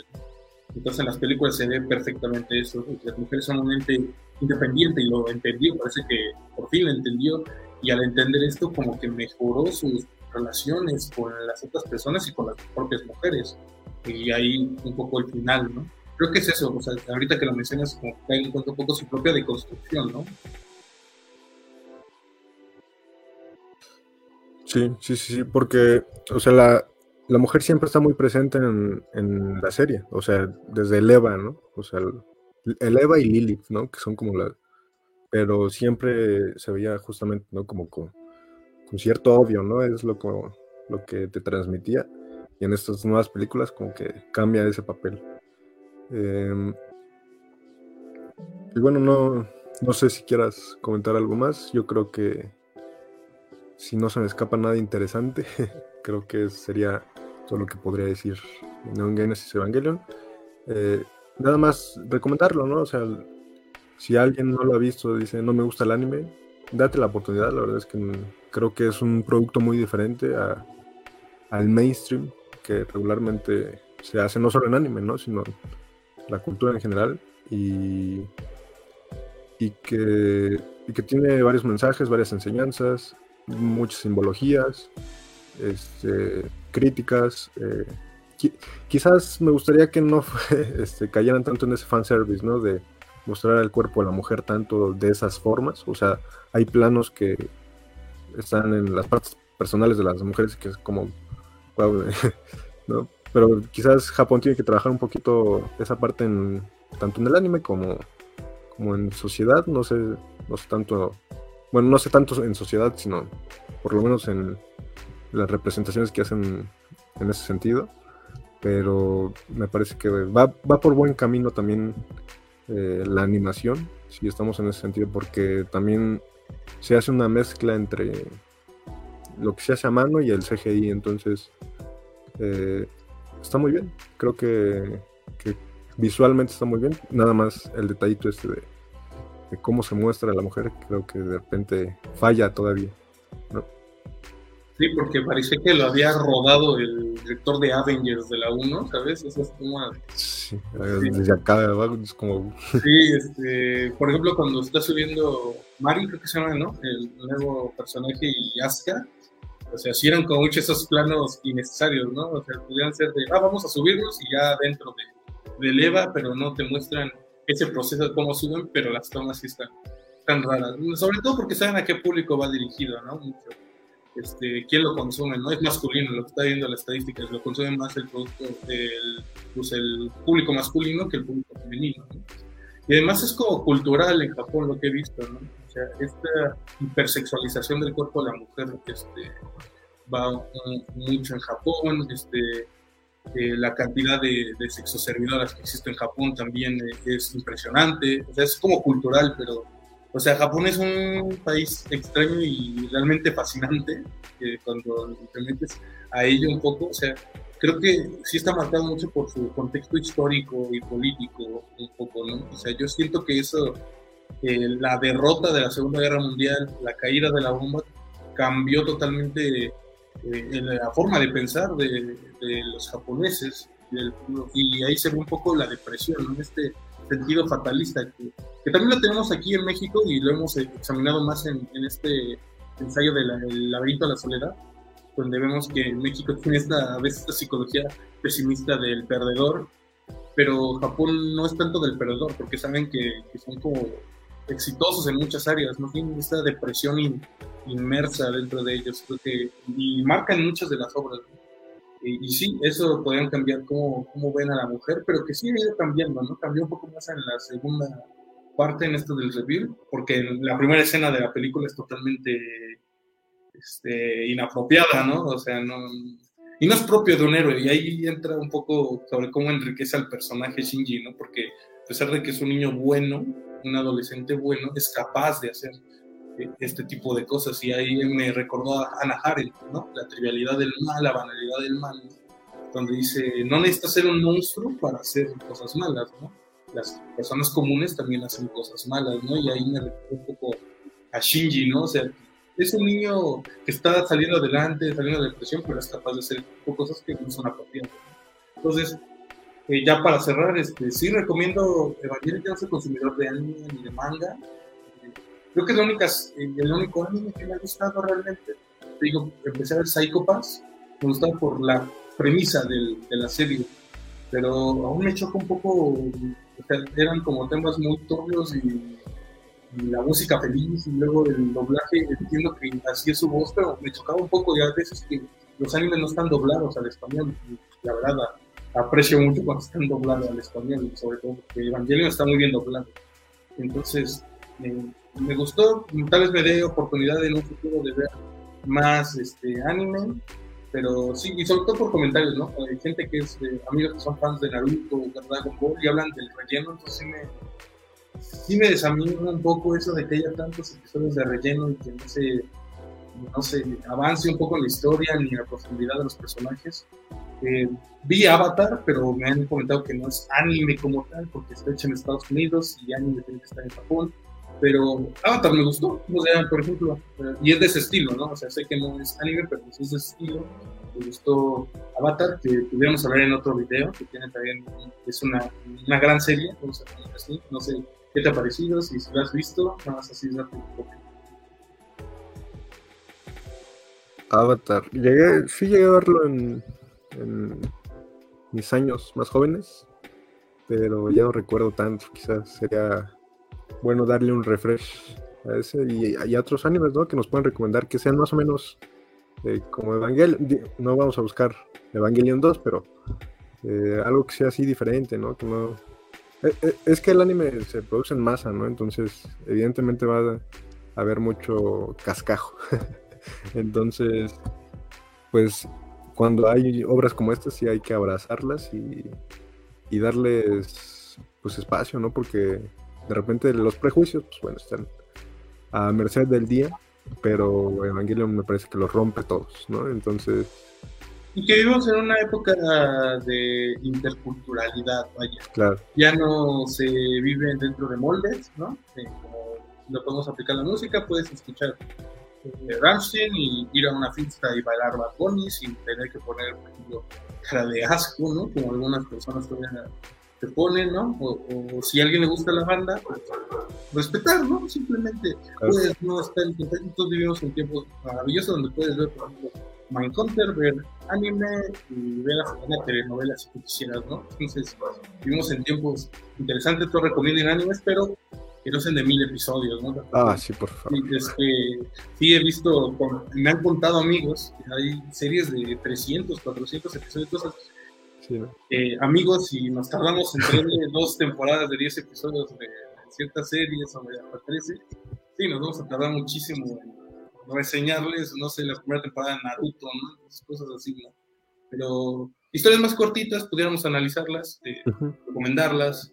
Entonces en las películas se ve perfectamente eso, que las mujeres son un ente independiente y lo entendió, parece que por fin lo entendió y al entender esto como que mejoró sus relaciones con las otras personas y con las propias mujeres. Y ahí un poco el final, ¿no? Creo que es eso, o sea, ahorita que lo mencionas, como que un poco su propia deconstrucción, ¿no? Sí, sí, sí, porque, o sea, la, la mujer siempre está muy presente en, en, la serie, o sea, desde el Eva, ¿no? O sea, el, Eva y Lilith, ¿no? Que son como la... Pero siempre se veía justamente, ¿no? Como con, con cierto obvio, ¿no? Es lo, lo que te transmitía. Y en estas nuevas películas como que cambia ese papel. Em, y bueno, no, no sé si quieras comentar algo más. Yo creo que si no se me escapa nada interesante, [laughs] creo que sería todo lo que podría decir en Genesis Evangelion. Eh, nada más recomendarlo, ¿no? O sea, si alguien no lo ha visto, dice no me gusta el anime, date la oportunidad. La verdad es que creo que es un producto muy diferente al mainstream que regularmente se hace no solo en anime, ¿no? sino la cultura en general y, y, que, que tiene varios mensajes, varias enseñanzas, muchas simbologías, este, críticas. Eh, quizás me gustaría que no [laughs] este, cayeran tanto en ese fanservice, ¿no? De mostrar el cuerpo de la mujer tanto de esas formas. O sea, hay planos que están en las partes personales de las mujeres, que es como, [laughs] Pero quizás Japón tiene que trabajar un poquito esa parte en, tanto en el anime como, como en sociedad, no sé, no sé tanto, bueno, no sé tanto en sociedad, sino por lo menos en las representaciones que hacen en ese sentido. Pero me parece que va, va por buen camino también eh, la animación. sí estamos en ese sentido, porque también se hace una mezcla entre lo que se hace a mano y el CGI, entonces eh, está muy bien. Creo que, visualmente está muy bien. Nada más el detallito este de, cómo se muestra la mujer, creo que de repente falla todavía. Sí, porque parece que lo había rodado el director de Avengers de la 1, ¿sabes? Eso es como... Sí, desde acá abajo es como... Sí, este, por ejemplo, cuando está subiendo Mari, creo que se llama, ¿no? El nuevo personaje y Asuka, o sea, si eran como muchos esos planos innecesarios, ¿no? O sea, podrían ser de, ah, vamos a subirlos y ya dentro de, de Eva, pero no te muestran ese proceso de cómo suben, pero las tomas sí están, tan raras. Sobre todo porque saben a qué público va dirigido, ¿no? Mucho este, quién lo consume, ¿no? Es masculino, lo que está viendo la estadística, lo consume más el producto, el, pues el público masculino que el público femenino, Y además es como cultural en Japón lo que he visto, ¿no? Sea, esta hipersexualización del cuerpo de la mujer este, va mucho en Japón, este, eh, la cantidad de, de sexoservidoras que existe en Japón también es impresionante, o sea, es como cultural, pero o sea, Japón es un país extraño y realmente fascinante, que cuando te metes a ello un poco, o sea, creo que sí está marcado mucho por su contexto histórico y político un poco, ¿no? O sea, yo siento que eso, eh, la derrota de la Segunda Guerra Mundial, la caída de la bomba, cambió totalmente eh, la forma de pensar de, los japoneses, y ahí se ve un poco la depresión. Este sentido fatalista, que, también lo tenemos aquí en México y lo hemos examinado más en, este ensayo del laberinto de la soledad, donde vemos que México tiene esta, a veces esta psicología pesimista del perdedor, pero Japón no es tanto del perdedor, porque saben que, son como exitosos en muchas áreas, no tienen esta depresión inmersa dentro de ellos, creo que, y marcan muchas de las obras. Y, sí, eso podrían cambiar cómo, cómo, ven a la mujer, pero que sí ha ido cambiando, ¿no? Cambió un poco más en la segunda parte, en esto del reveal, porque la primera escena de la película es totalmente este, inapropiada, ¿no? O sea, no... Y no es propio de un héroe, y ahí entra un poco sobre cómo enriquece al personaje Shinji, ¿no? Porque pesar de que es un niño bueno, un adolescente bueno, es capaz de hacer este tipo de cosas. Y ahí me recordó a Hannah Arendt, ¿no? La trivialidad del mal, la banalidad del mal, donde dice, no necesitas ser un monstruo para hacer cosas malas, ¿no? Las personas comunes también hacen cosas malas, ¿no? Y ahí me recordó un poco a Shinji, ¿no? O sea, es un niño que está saliendo adelante, saliendo de depresión, pero es capaz de hacer cosas que no son apropiadas. Entonces, eh, ya para cerrar, este, sí recomiendo Evangelion, que no soy consumidor de anime ni de manga, Creo que es la única, el único anime que me ha gustado realmente. Digo, empecé a ver Psycho Pass, me gustaba por la premisa del, de la serie, pero aún me choca un poco, eran como temas muy turbios y, la música feliz y luego el doblaje, entiendo que así es su voz, pero me chocaba un poco y a veces que los animes no están doblados al español. la verdad, aprecio mucho cuando están doblados al español, sobre todo porque Evangelion está muy bien doblado. Entonces, eh, me gustó, tal vez me dé oportunidad en un futuro de ver más este, anime, pero sí, y sobre todo por comentarios, ¿no? Hay gente que es, amigos que son fans de Naruto o Dragon Ball y hablan del relleno, entonces sí me, sí me un poco eso de que haya tantos episodios de relleno y que no se, no se avance un poco en la historia ni en la profundidad de los personajes. Eh, vi Avatar, pero me han comentado que no es anime como tal, porque está hecho en Estados Unidos y anime tiene que estar en Japón pero Avatar me gustó, o sea, por ejemplo, y es de ese estilo, ¿no? O sea, sé que no es anime, pero es de ese estilo. Me gustó Avatar, que pudiéramos hablar en otro video, que tiene también, es una, una gran serie, vamos a así, no sé qué te ha parecido, si lo has visto, nada más así rápido. Avatar, llegué, sí llegué a verlo en, mis años más jóvenes, pero ya no recuerdo tanto, quizás sería bueno darle un refresh a ese y hay otros animes, ¿no? Que nos pueden recomendar que sean más o menos eh, como Evangelion. No vamos a buscar Evangelion 2, pero eh, algo que sea así diferente, ¿no? Que no... Eh, es que el anime se produce en masa, ¿no? Entonces, evidentemente va a haber mucho cascajo. [laughs] [laughs] Entonces, pues cuando hay obras como estas sí hay que abrazarlas y, y darles pues espacio, ¿no? Porque de repente los prejuicios, pues bueno, están a merced del día, pero Evangelion me parece que los rompe todos, ¿no? Entonces... Y que vivimos en una época de interculturalidad, vaya. Claro. Ya no se vive dentro de moldes, ¿no? Eh, como lo podemos aplicar la música, puedes escuchar eh, Ramstein y ir a una fiesta y bailar Bad Bunny sin tener que poner, por ejemplo, cara de asco, ¿no? Como algunas personas todavía te ponen, ¿no? O, si a alguien le gusta la banda, pues respetar, ¿no? Simplemente puedes no estar en Todos vivimos en tiempos maravillosos donde puedes ver, por ejemplo, Mindhunter, ver anime y ver hasta telenovela si tú quisieras, ¿no? Entonces, vivimos en tiempos interesantes, todos recomienden animes, pero que no sean de mil episodios, ¿no? Ah, sí, por favor. Es que, sí, he visto, me han contado amigos, que hay series de 300, 400 episodios, cosas eh, amigos, y nos tardamos entre [laughs] dos temporadas de 10 episodios de ciertas series o de hasta 13, sí, nos vamos a tardar muchísimo en reseñarles, no sé, la primera temporada de Naruto, ¿no? cosas así, ¿no? Pero historias más cortitas, pudiéramos analizarlas, eh, recomendarlas,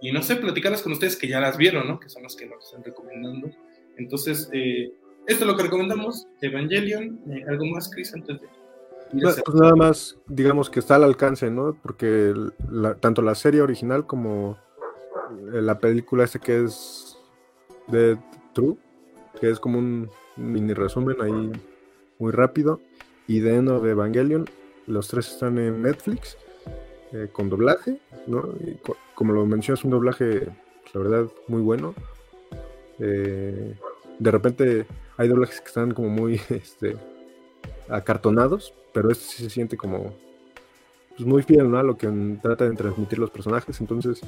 y no sé, platicarlas con ustedes que ya las vieron, ¿no? Que son los que nos están recomendando. Entonces, eh, esto es lo que recomendamos, Evangelion. ¿Algo más, Chris, antes de pues, nada más, digamos que está al alcance, ¿no? Porque tanto la serie original como eh, la película este que es de True, que es como un mini resumen ahí muy rápido, y de End of Evangelion, los tres están en Netflix eh, con doblaje, ¿no? como lo mencionas, un doblaje, la verdad, muy bueno. Eh, de repente hay doblajes que están como muy [laughs] este, acartonados, pero este sí se siente como pues, muy fiel ¿no? a lo que trata de transmitir los personajes. Entonces,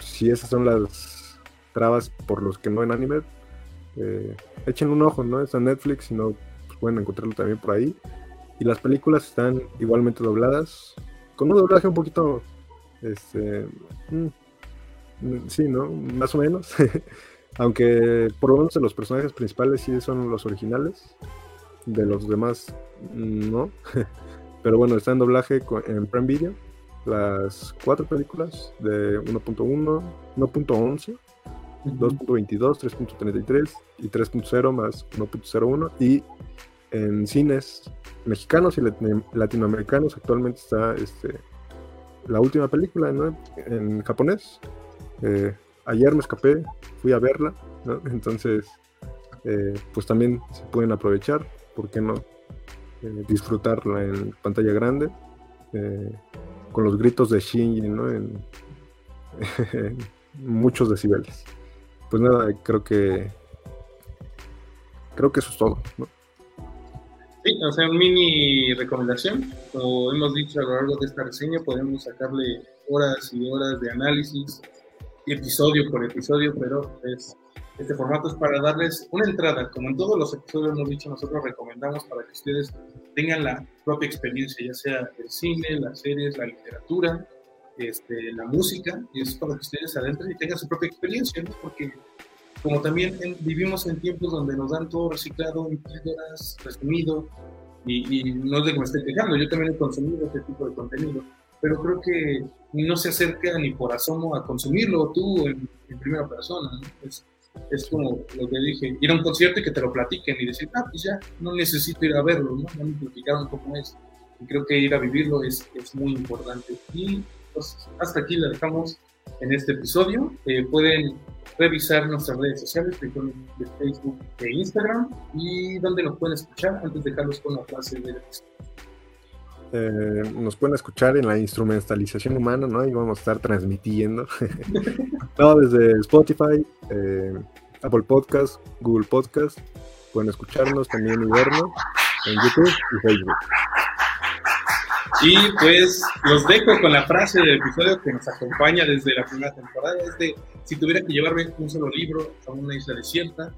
si esas son las trabas por los que no ven anime, eh, echen un ojo, ¿no? Está en Netflix, si no, pues, pueden encontrarlo también por ahí. Y las películas están igualmente dobladas, con un doblaje un poquito, este, mm, mm, sí, ¿no? Más o menos. [laughs] Aunque por lo menos de los personajes principales sí son los originales de los demás no. [laughs] Pero bueno, está en doblaje en Prime Video. Las cuatro películas de 1.1, 1.11, 2.22, 3.33 y 3.0 más 1.01. Y en cines mexicanos y latinoamericanos actualmente está este, la última película en japonés. Eh, ayer me escapé, fui a verla, entonces eh, pues también se pueden aprovechar. ¿por qué no? Eh, disfrutarla en pantalla grande, con los gritos de Shinji, ¿no? [laughs] En, muchos decibeles. Pues nada, creo que creo que eso es todo, ¿no? Sí, o sea, un mini recomendación. Como hemos dicho a lo largo de esta reseña, podemos sacarle horas y horas de análisis, episodio por episodio, pero es este formato es para darles una entrada, como en todos los episodios hemos dicho, nosotros recomendamos para que ustedes tengan la propia experiencia, ya sea el cine, las series, la literatura, este, la música, y es para que ustedes adentren y tengan su propia experiencia, ¿no? porque como también vivimos en tiempos donde nos dan todo reciclado en píldoras, resumido, y, no es de que me esté quejando, yo también he consumido este tipo de contenido, pero creo que no se acerca ni por asomo a consumirlo tú en, primera persona. ¿no? es como lo que dije, ir a un concierto y que te lo platiquen y decir, ah, pues ya, no necesito ir a verlo, ¿no? Ya me platicaron cómo es. Y creo que ir a vivirlo es, es muy importante. Y pues hasta aquí la dejamos en este episodio. Eh, pueden revisar nuestras redes sociales, de Facebook e Instagram, y donde nos pueden escuchar antes de dejarlos con la frase de eh, nos pueden escuchar en la instrumentalización humana, ¿no? Y vamos a estar transmitiendo. [laughs] Todo desde Spotify, eh, Apple Podcast, Google Podcast. Pueden escucharnos también y vernos en YouTube y Facebook. Y pues los dejo con la frase del episodio que nos acompaña desde la primera temporada. Es de, si tuviera que llevarme un solo libro a una isla desierta,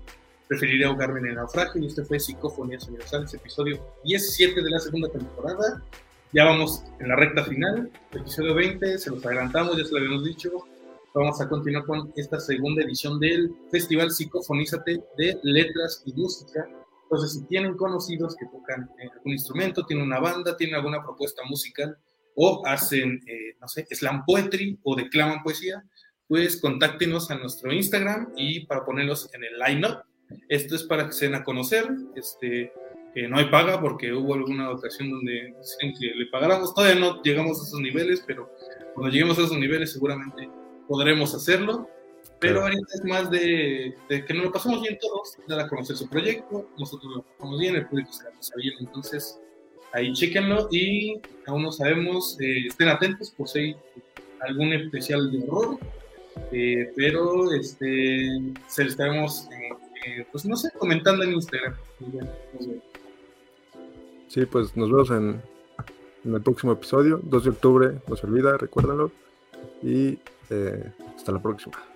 preferiría ahogarme en el naufragio. Y este fue Psicofonías Universales, episodio 17 de la segunda temporada. Ya vamos en la recta final, episodio 20, se los adelantamos, ya se lo habíamos dicho. Vamos a continuar con esta segunda edición del Festival Psicofonízate de Letras y Música. Entonces, si tienen conocidos que tocan eh, algún instrumento, tienen una banda, tienen alguna propuesta musical o hacen, eh, no sé, slam poetry o declaman poesía, pues contáctenos a nuestro Instagram y para ponerlos en el line-up. Esto es para que se den a conocer. Este, no hay paga porque hubo alguna ocasión donde que le pagáramos. Todavía no llegamos a esos niveles, pero cuando lleguemos a esos niveles seguramente podremos hacerlo. Pero ahorita es más de, que nos lo pasamos bien todos, dar a conocer su proyecto, nosotros lo pasamos bien, el proyecto se la pasa bien, entonces ahí chequenlo y aún no sabemos, eh, estén atentos por si hay algún especial de horror, eh, pero este, se lo estaremos, eh, pues no sé, comentando en Instagram. Sí, pues nos vemos en, en el próximo episodio, 2 de octubre, no se olvida, recuérdenlo, y hasta la próxima.